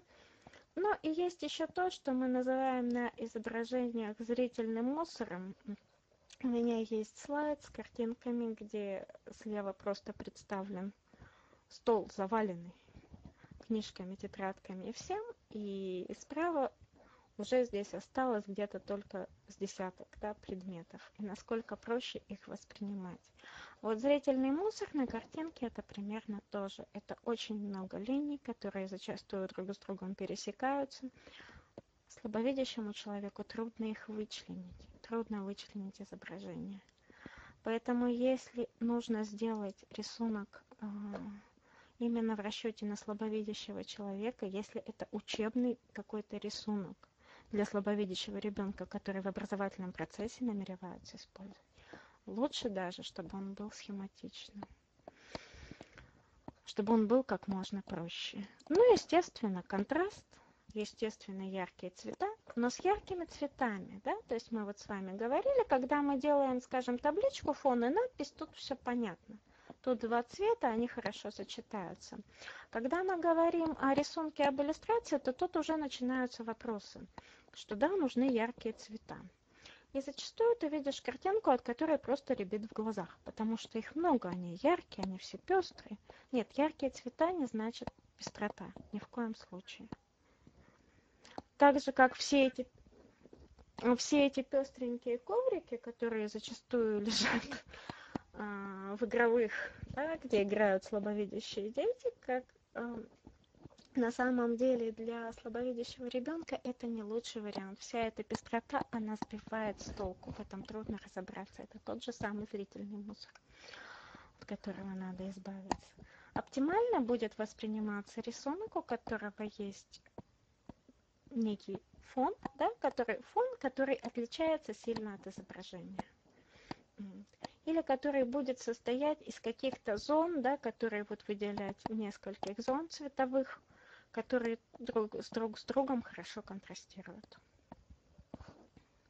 Но и есть еще то, что мы называем на изображениях зрительным мусором. У меня есть слайд с картинками, где слева просто представлен стол заваленный книжками, тетрадками и всем, и справа уже здесь осталось где-то только с десяток да, предметов, и насколько проще их воспринимать. Вот зрительный мусор на картинке это примерно тоже. Это очень много линий, которые зачастую друг с другом пересекаются. Слабовидящему человеку трудно их вычленить, трудно вычленить изображение. Поэтому если нужно сделать рисунок э, именно в расчете на слабовидящего человека, если это учебный какой-то рисунок для слабовидящего ребенка, который в образовательном процессе намереваются использовать, Лучше даже, чтобы он был схематичным. Чтобы он был как можно проще. Ну, естественно, контраст, естественно, яркие цвета, но с яркими цветами, да, то есть мы вот с вами говорили, когда мы делаем, скажем, табличку, фон и надпись, тут все понятно. Тут два цвета, они хорошо сочетаются. Когда мы говорим о рисунке, об иллюстрации, то тут уже начинаются вопросы, что да, нужны яркие цвета. И зачастую ты видишь картинку, от которой просто рябит в глазах, потому что их много, они яркие, они все пестрые. Нет, яркие цвета не значит пестрота, ни в коем случае. Так же, как все эти, все эти пестренькие коврики, которые зачастую лежат а, в игровых, да, где играют слабовидящие дети, как а, на самом деле для слабовидящего ребенка это не лучший вариант. Вся эта пестрота, она сбивает с толку, в трудно разобраться. Это тот же самый зрительный мусор, от которого надо избавиться. Оптимально будет восприниматься рисунок, у которого есть некий фон, да, который, фон, который отличается сильно от изображения. Или который будет состоять из каких-то зон, да, которые вот выделять нескольких зон цветовых, которые друг с, друг с другом хорошо контрастируют.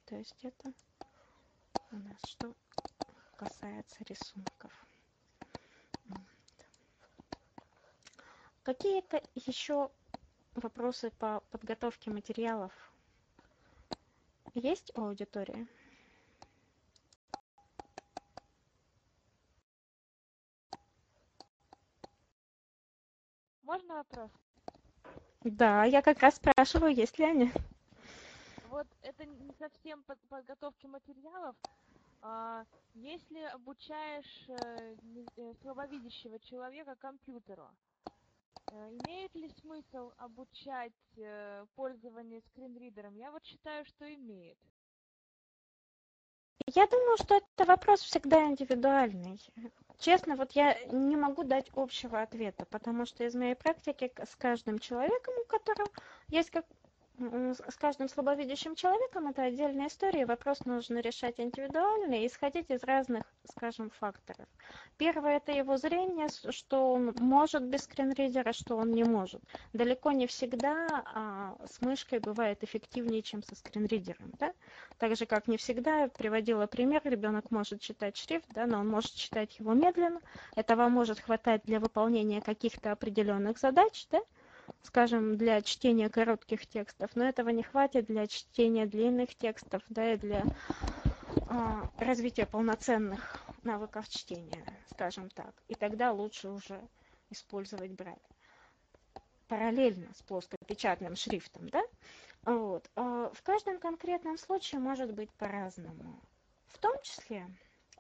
То есть это у нас что касается рисунков. Какие-то еще вопросы по подготовке материалов есть у аудитории? Можно вопрос? Да, я как раз спрашиваю, есть ли они. Вот это не совсем под подготовки материалов. А, если обучаешь э, э, слабовидящего человека компьютеру, э, имеет ли смысл обучать пользование скринридером? Я вот считаю, что имеет. Я думаю, что это вопрос всегда индивидуальный. Честно, вот я не могу дать общего ответа, потому что из моей практики с каждым человеком, у которого есть как с каждым слабовидящим человеком это отдельная история, вопрос нужно решать индивидуально и исходить из разных, скажем, факторов. Первое – это его зрение, что он может без скринридера, что он не может. Далеко не всегда а, с мышкой бывает эффективнее, чем со скринридером. Да? Так же, как не всегда, приводила пример, ребенок может читать шрифт, да, но он может читать его медленно. Этого может хватать для выполнения каких-то определенных задач, да? Скажем, для чтения коротких текстов, но этого не хватит для чтения длинных текстов, да, и для а, развития полноценных навыков чтения, скажем так. И тогда лучше уже использовать Брайль параллельно с плоскопечатным шрифтом, да? Вот. А в каждом конкретном случае может быть по-разному. В том числе,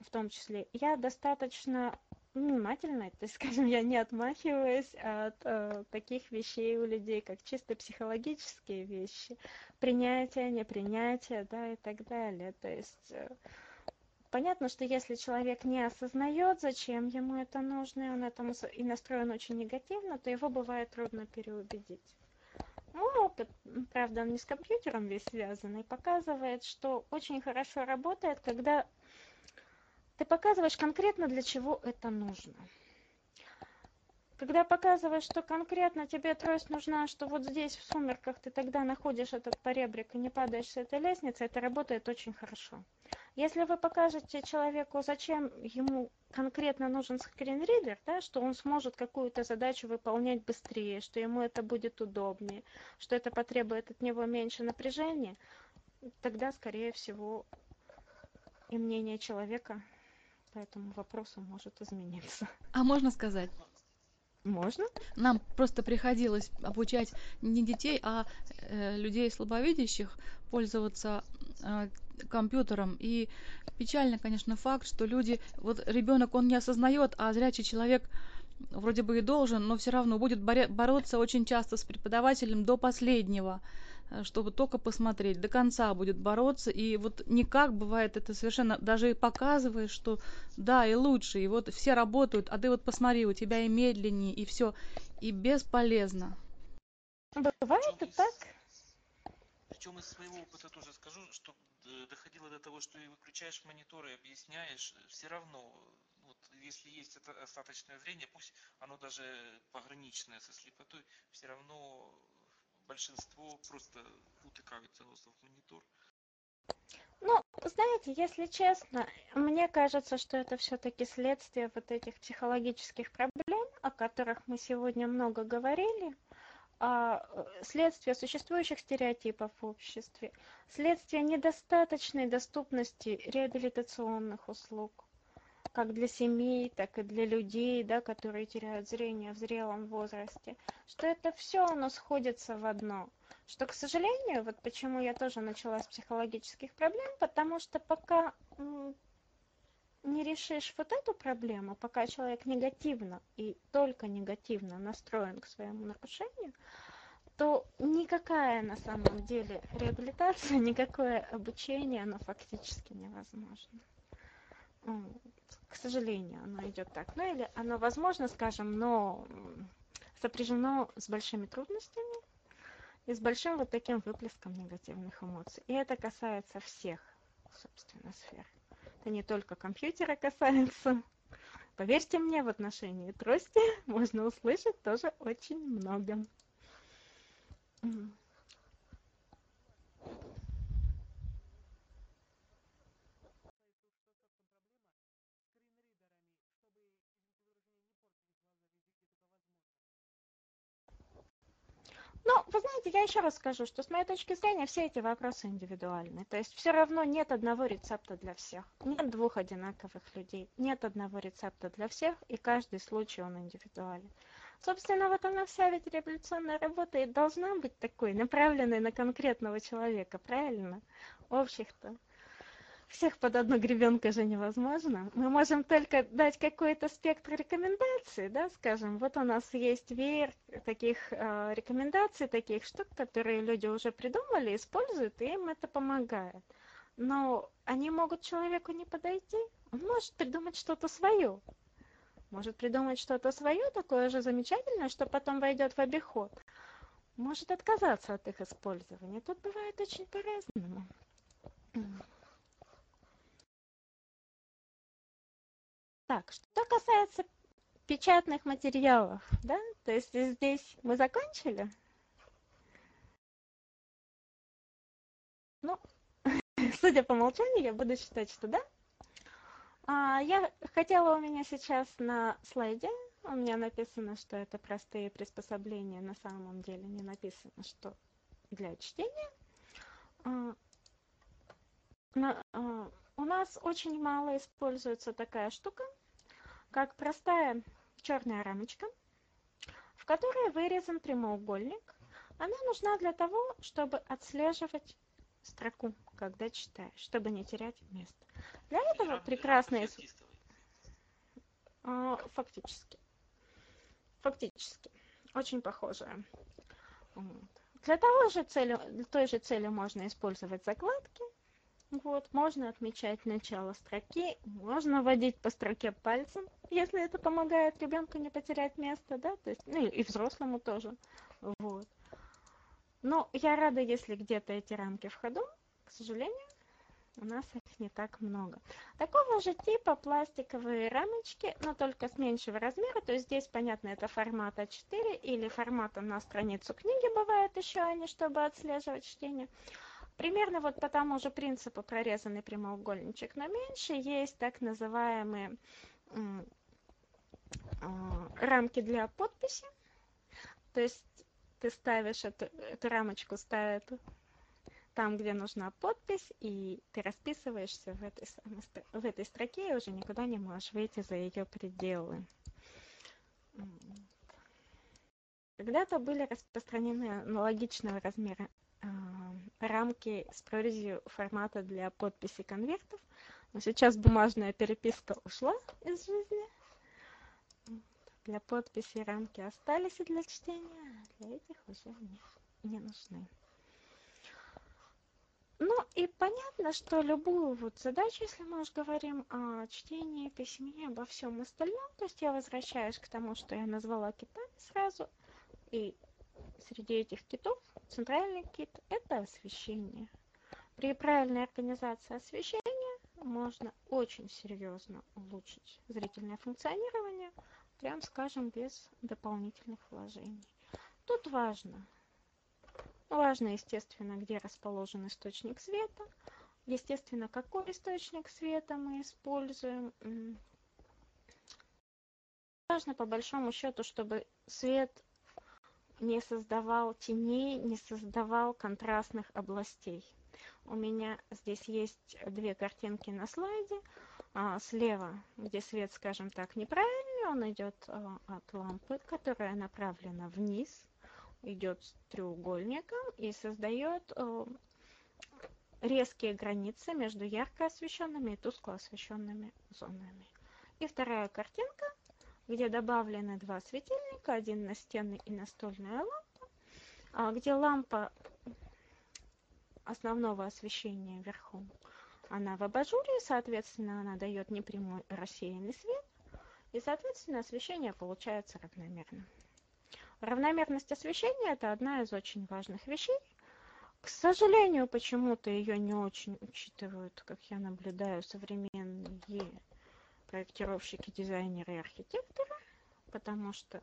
в том числе, я достаточно внимательно, то есть, скажем, я не отмахиваюсь от э, таких вещей у людей, как чисто психологические вещи, принятие, непринятие, да, и так далее. То есть э, понятно, что если человек не осознает, зачем ему это нужно, и он этому и настроен очень негативно, то его бывает трудно переубедить. Мой опыт, правда, он не с компьютером весь связанный, показывает, что очень хорошо работает, когда ты показываешь конкретно, для чего это нужно. Когда показываешь, что конкретно тебе трость нужна, что вот здесь в сумерках ты тогда находишь этот поребрик и не падаешь с этой лестницы, это работает очень хорошо. Если вы покажете человеку, зачем ему конкретно нужен скринридер, да, что он сможет какую-то задачу выполнять быстрее, что ему это будет удобнее, что это потребует от него меньше напряжения, тогда, скорее всего, и мнение человека по этому вопросу может измениться. А можно сказать? Можно? Нам просто приходилось обучать не детей, а э, людей слабовидящих пользоваться э, компьютером. И печально, конечно, факт, что люди, вот ребенок, он не осознает, а зрячий человек вроде бы и должен, но все равно будет бороться очень часто с преподавателем до последнего. Э, чтобы только посмотреть, до конца будет бороться, и вот никак бывает это совершенно, даже и показывает, что да, и лучше, и вот все работают, а ты вот посмотри, у тебя и медленнее, и все, и бесполезно. Бывает и так. Причем из своего опыта тоже скажу, что доходило до того, что и выключаешь монитор и объясняешь, все равно, вот, если есть это остаточное зрение, пусть оно даже пограничное со слепотой, все равно большинство просто утыкаются носом в монитор. Ну, знаете, если честно, мне кажется, что это все-таки следствие вот этих психологических проблем, о которых мы сегодня много говорили, а следствие существующих стереотипов в обществе, следствие недостаточной доступности реабилитационных услуг, как для семей, так и для людей, да, которые теряют зрение в зрелом возрасте, что это все оно сходится в одно. Что, к сожалению, вот почему я тоже начала с психологических проблем, потому что пока не решишь вот эту проблему, пока человек негативно и только негативно настроен к своему нарушению, то никакая на самом деле реабилитация, никакое обучение, оно фактически невозможно к сожалению, оно идет так. Ну или оно возможно, скажем, но сопряжено с большими трудностями и с большим вот таким выплеском негативных эмоций. И это касается всех, собственно, сфер. Это не только компьютера касается. Поверьте мне, в отношении трости можно услышать тоже очень много. Ну, вы знаете, я еще раз скажу, что с моей точки зрения все эти вопросы индивидуальны. То есть все равно нет одного рецепта для всех. Нет двух одинаковых людей. Нет одного рецепта для всех, и каждый случай он индивидуален. Собственно, вот она вся ведь революционная работа и должна быть такой, направленной на конкретного человека, правильно? Общих-то всех под одну гребенку же невозможно. Мы можем только дать какой-то спектр рекомендаций, да, скажем, вот у нас есть веер таких э, рекомендаций, таких штук, которые люди уже придумали, используют, и им это помогает. Но они могут человеку не подойти, он может придумать что-то свое. Может придумать что-то свое, такое же замечательное, что потом войдет в обиход. Может отказаться от их использования. Тут бывает очень по-разному. Так, что касается печатных материалов, да, то есть здесь мы закончили. Ну, судя по молчанию, я буду считать, что да. А, я хотела у меня сейчас на слайде, у меня написано, что это простые приспособления, на самом деле не написано, что для чтения. А, на, а, у нас очень мало используется такая штука, как простая черная рамочка, в которой вырезан прямоугольник. Она нужна для того, чтобы отслеживать строку, когда читаешь, чтобы не терять место. Для этого прекрасные... А, фактически. Фактически. Очень похожая. Вот. Для того же цели, для той же цели можно использовать закладки, вот, можно отмечать начало строки, можно вводить по строке пальцем, если это помогает ребенку не потерять место, да, то есть, ну и взрослому тоже, вот. Но я рада, если где-то эти рамки в ходу, к сожалению, у нас их не так много. Такого же типа пластиковые рамочки, но только с меньшего размера, то есть здесь, понятно, это формат А4 или форматом на страницу книги бывает еще они, чтобы отслеживать чтение. Примерно вот по тому же принципу прорезанный прямоугольничек, но меньше есть так называемые а, рамки для подписи. То есть ты ставишь эту, эту рамочку, ставят там, где нужна подпись, и ты расписываешься в этой, в этой строке и уже никуда не можешь выйти за ее пределы. Когда-то были распространены аналогичного размера рамки с прорезью формата для подписи конвертов. Но сейчас бумажная переписка ушла из жизни. Для подписи рамки остались и для чтения, а для этих уже не, не нужны. Ну и понятно, что любую вот задачу, если мы уж говорим о чтении, письме, обо всем остальном, то есть я возвращаюсь к тому, что я назвала китами сразу, и среди этих китов центральный кит – это освещение. При правильной организации освещения можно очень серьезно улучшить зрительное функционирование, прям скажем, без дополнительных вложений. Тут важно, важно, естественно, где расположен источник света, естественно, какой источник света мы используем. Важно, по большому счету, чтобы свет не создавал теней, не создавал контрастных областей. У меня здесь есть две картинки на слайде. А, слева, где свет, скажем так, неправильный, он идет а, от лампы, которая направлена вниз, идет с треугольником и создает а, резкие границы между ярко освещенными и тускло освещенными зонами. И вторая картинка где добавлены два светильника, один настенный и настольная лампа, а где лампа основного освещения вверху, она в абажуре, соответственно, она дает непрямой рассеянный свет, и, соответственно, освещение получается равномерным. Равномерность освещения – это одна из очень важных вещей. К сожалению, почему-то ее не очень учитывают, как я наблюдаю, современные проектировщики, дизайнеры и архитекторы, потому что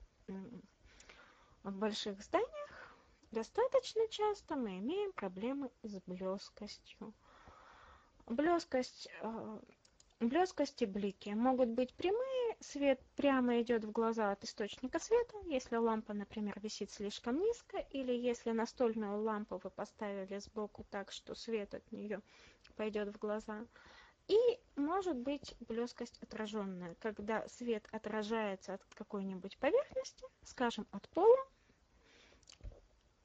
в больших зданиях достаточно часто мы имеем проблемы с блескостью. Блескость э, блескости блики могут быть прямые, свет прямо идет в глаза от источника света, если лампа, например, висит слишком низко, или если настольную лампу вы поставили сбоку так, что свет от нее пойдет в глаза. И может быть блескость отраженная, когда свет отражается от какой-нибудь поверхности, скажем, от пола,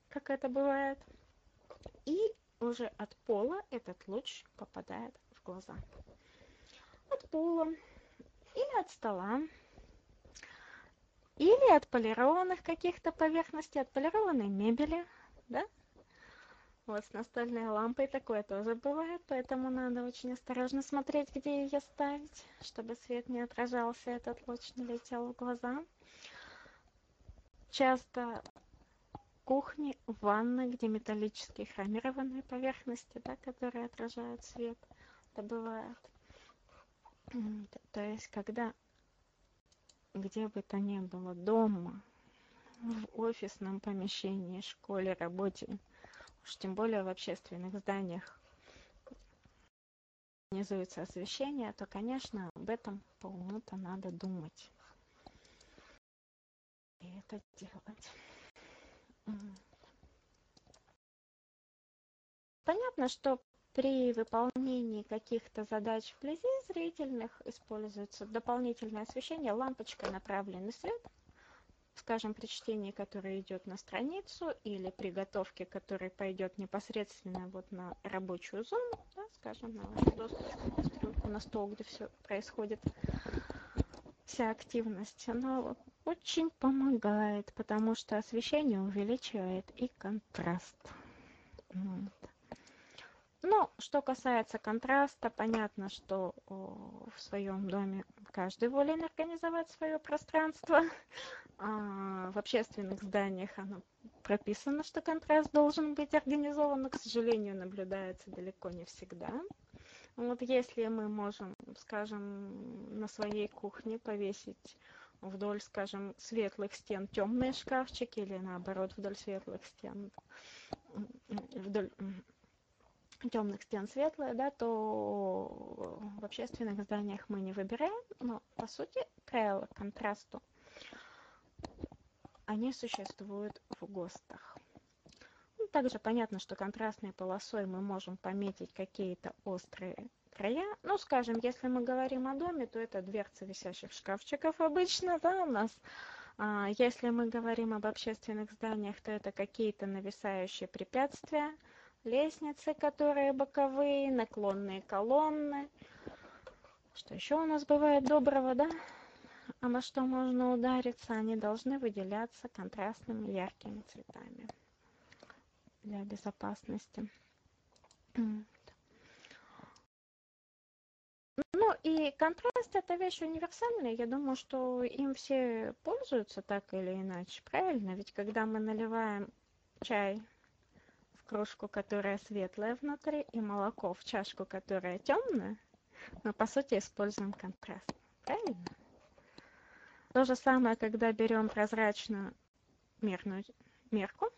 как это бывает, и уже от пола этот луч попадает в глаза. От пола или от стола, или от полированных каких-то поверхностей, от полированной мебели, да, вот с настольной лампой такое тоже бывает, поэтому надо очень осторожно смотреть, где ее ставить, чтобы свет не отражался, этот луч не летел в глаза. Часто кухни, ванны, где металлические хромированные поверхности, да, которые отражают свет, это бывает. То есть, когда где бы то ни было, дома, в офисном помещении, школе, работе, уж тем более в общественных зданиях организуется освещение, то, конечно, об этом полно-то надо думать. И это делать. Понятно, что при выполнении каких-то задач вблизи зрительных используется дополнительное освещение, лампочка, направленный свет – скажем, при чтении, которое идет на страницу, или при готовке, которая пойдет непосредственно вот на рабочую зону, да, скажем, на доступ, на стол, где все происходит, вся активность, она очень помогает, потому что освещение увеличивает и контраст. Вот. Ну, что касается контраста, понятно, что в своем доме каждый волен организовать свое пространство. А, в общественных зданиях оно прописано, что контраст должен быть организован, но, к сожалению, наблюдается далеко не всегда. Вот если мы можем, скажем, на своей кухне повесить вдоль, скажем, светлых стен темные шкафчики или наоборот вдоль светлых стен вдоль темных стен светлые, да, то в общественных зданиях мы не выбираем, но по сути правила контрасту они существуют в ГОСТах. Ну, также понятно, что контрастной полосой мы можем пометить какие-то острые края. Ну, скажем, если мы говорим о доме, то это дверцы висящих шкафчиков обычно, да, у нас. А, если мы говорим об общественных зданиях, то это какие-то нависающие препятствия, лестницы, которые боковые, наклонные колонны. Что еще у нас бывает доброго, да? обо что можно удариться, они должны выделяться контрастными яркими цветами для безопасности. Ну и контраст это вещь универсальная. Я думаю, что им все пользуются так или иначе. Правильно? Ведь когда мы наливаем чай кружку, которая светлая внутри, и молоко в чашку, которая темная, мы по сути используем контраст. Правильно? То же самое, когда берем прозрачную мерную мерку,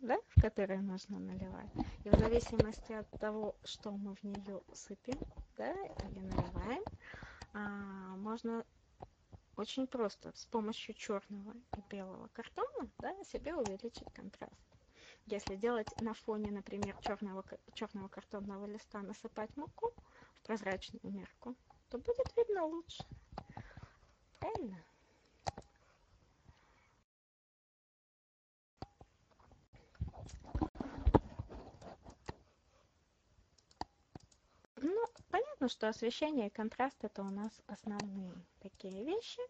да, в которую нужно наливать. И в зависимости от того, что мы в нее сыпем, да, или наливаем, а, можно очень просто с помощью черного и белого картона да, себе увеличить контраст. Если делать на фоне, например, черного, черного картонного листа, насыпать муку в прозрачную мерку, то будет видно лучше. Правильно? Ну, понятно, что освещение и контраст это у нас основные такие вещи.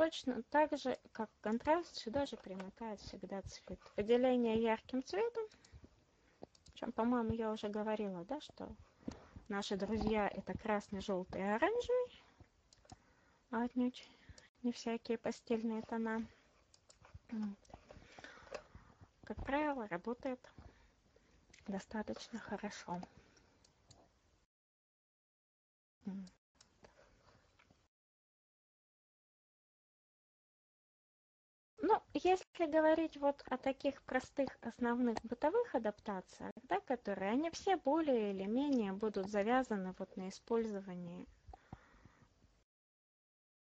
Точно так же, как контраст, сюда же примыкает всегда цвет. Выделение ярким цветом, чем, по-моему, я уже говорила, да, что наши друзья это красный, желтый и оранжевый, а отнюдь не всякие постельные тона. Как правило, работает достаточно хорошо. Ну, если говорить вот о таких простых основных бытовых адаптациях, да, которые, они все более или менее будут завязаны вот на использовании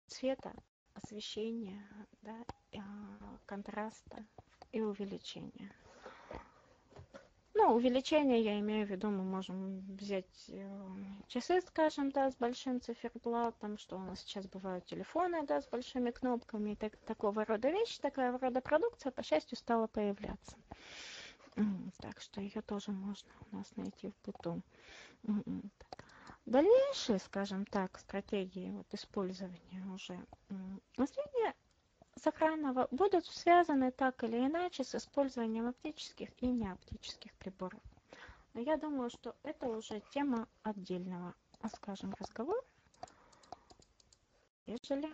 цвета, освещения, да, э, контраста и увеличения. Ну, увеличение, я имею в виду, мы можем взять э, часы, скажем, да, с большим циферблатом, что у нас сейчас бывают телефоны, да, с большими кнопками, так, такого рода вещи, такая рода продукция, по счастью, стала появляться. Так что ее тоже можно у нас найти в быту. Дальнейшие, скажем так, стратегии вот, использования уже зрения сохранного будут связаны так или иначе с использованием оптических и неоптических приборов. Но я думаю, что это уже тема отдельного, скажем, разговора, ежели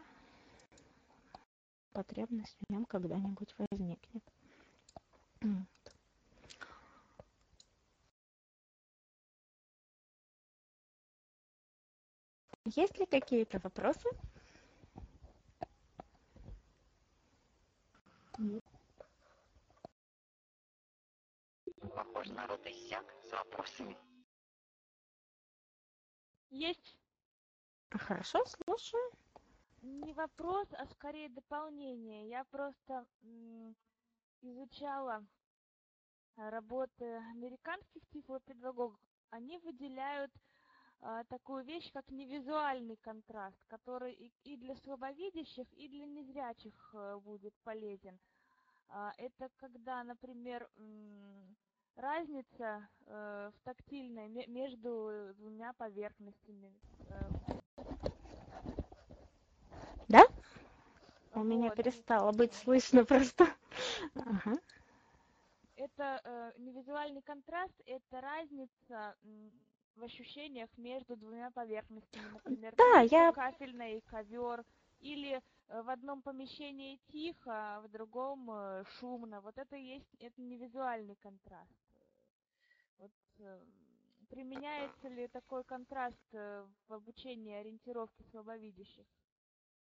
потребность в нем когда-нибудь возникнет. Есть ли какие-то вопросы? Похоже, народ иссяк с вопросами. Есть. Хорошо, слушаю. Не вопрос, а скорее дополнение. Я просто изучала работы американских тифлопедагогов. Они выделяют а, такую вещь, как невизуальный контраст, который и, и для слабовидящих, и для незрячих э, будет полезен. А, это когда, например, разница э, в тактильной между двумя поверхностями. Да? У вот. меня перестало быть слышно просто. Ага. Это э, невизуальный контраст, это разница в ощущениях между двумя поверхностями, например, да, я... кафельный ковер, или э, в одном помещении тихо, а в другом э, шумно. Вот это и есть, это не визуальный контраст. Вот э, применяется ли такой контраст в обучении ориентировки слабовидящих?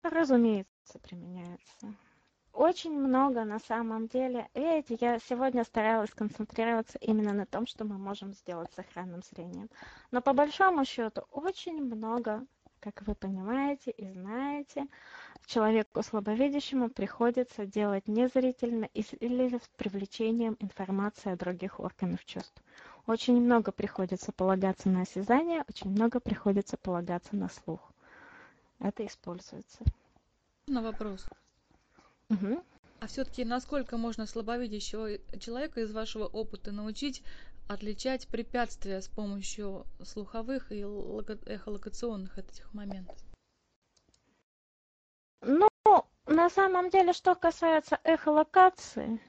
Разумеется, применяется очень много на самом деле. Видите, я сегодня старалась концентрироваться именно на том, что мы можем сделать с охранным зрением. Но по большому счету очень много, как вы понимаете и знаете, человеку слабовидящему приходится делать незрительно или с привлечением информации от других органов чувств. Очень много приходится полагаться на осязание, очень много приходится полагаться на слух. Это используется. На вопрос. Угу. А все-таки насколько можно слабовидящего человека из вашего опыта научить отличать препятствия с помощью слуховых и эхолокационных этих моментов? Ну, на самом деле, что касается эхолокации,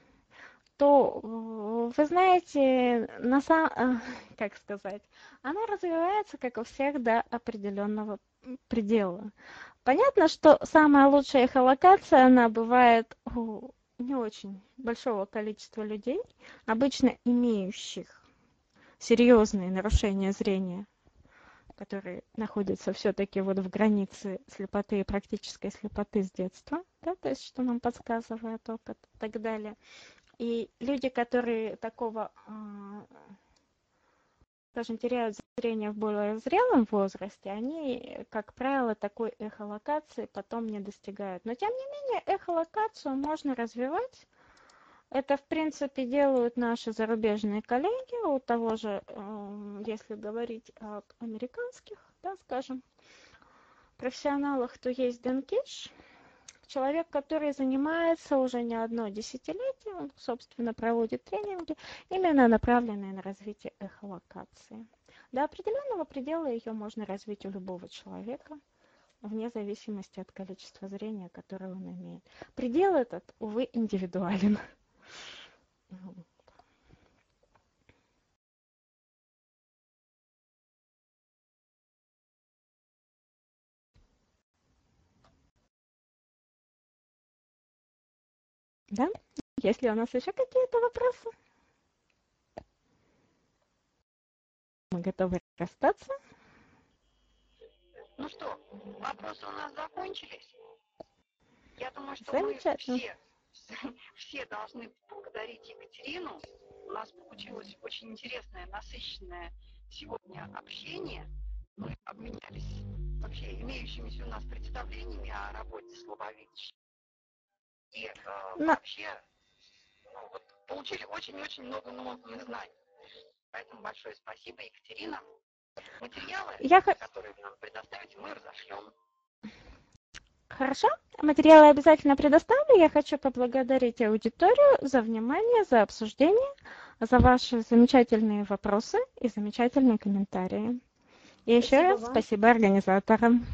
то, вы знаете, на сам... Э, как сказать, она развивается, как у всех, до определенного предела. Понятно, что самая лучшая эхолокация, она бывает у не очень большого количества людей, обычно имеющих серьезные нарушения зрения, которые находятся все-таки вот в границе слепоты и практической слепоты с детства, да, то есть что нам подсказывает опыт и так далее. И люди, которые такого скажем, теряют зрение в более зрелом возрасте, они, как правило, такой эхолокации потом не достигают. Но, тем не менее, эхолокацию можно развивать. Это, в принципе, делают наши зарубежные коллеги, у того же, эм, если говорить об американских, да, скажем, профессионалах, то есть Дэн Киш, человек, который занимается уже не одно десятилетие, он, собственно, проводит тренинги, именно направленные на развитие эхолокации. До определенного предела ее можно развить у любого человека, вне зависимости от количества зрения, которое он имеет. Предел этот, увы, индивидуален. Да? Есть ли у нас еще какие-то вопросы? Мы готовы расстаться? Ну что, вопросы у нас закончились. Я думаю, что мы все, все должны поблагодарить Екатерину. У нас получилось очень интересное, насыщенное сегодня общение. Мы обменялись вообще имеющимися у нас представлениями о работе слабовидящих. И э, Но- вообще ну, вот, получили очень-очень много новых знаний. Поэтому большое спасибо, Екатерина. Материалы, Я которые вы нам предоставите, мы разошлем. Хорошо, материалы обязательно предоставлю. Я хочу поблагодарить аудиторию за внимание, за обсуждение, за ваши замечательные вопросы и замечательные комментарии. И еще Спасибо раз вам. спасибо организаторам.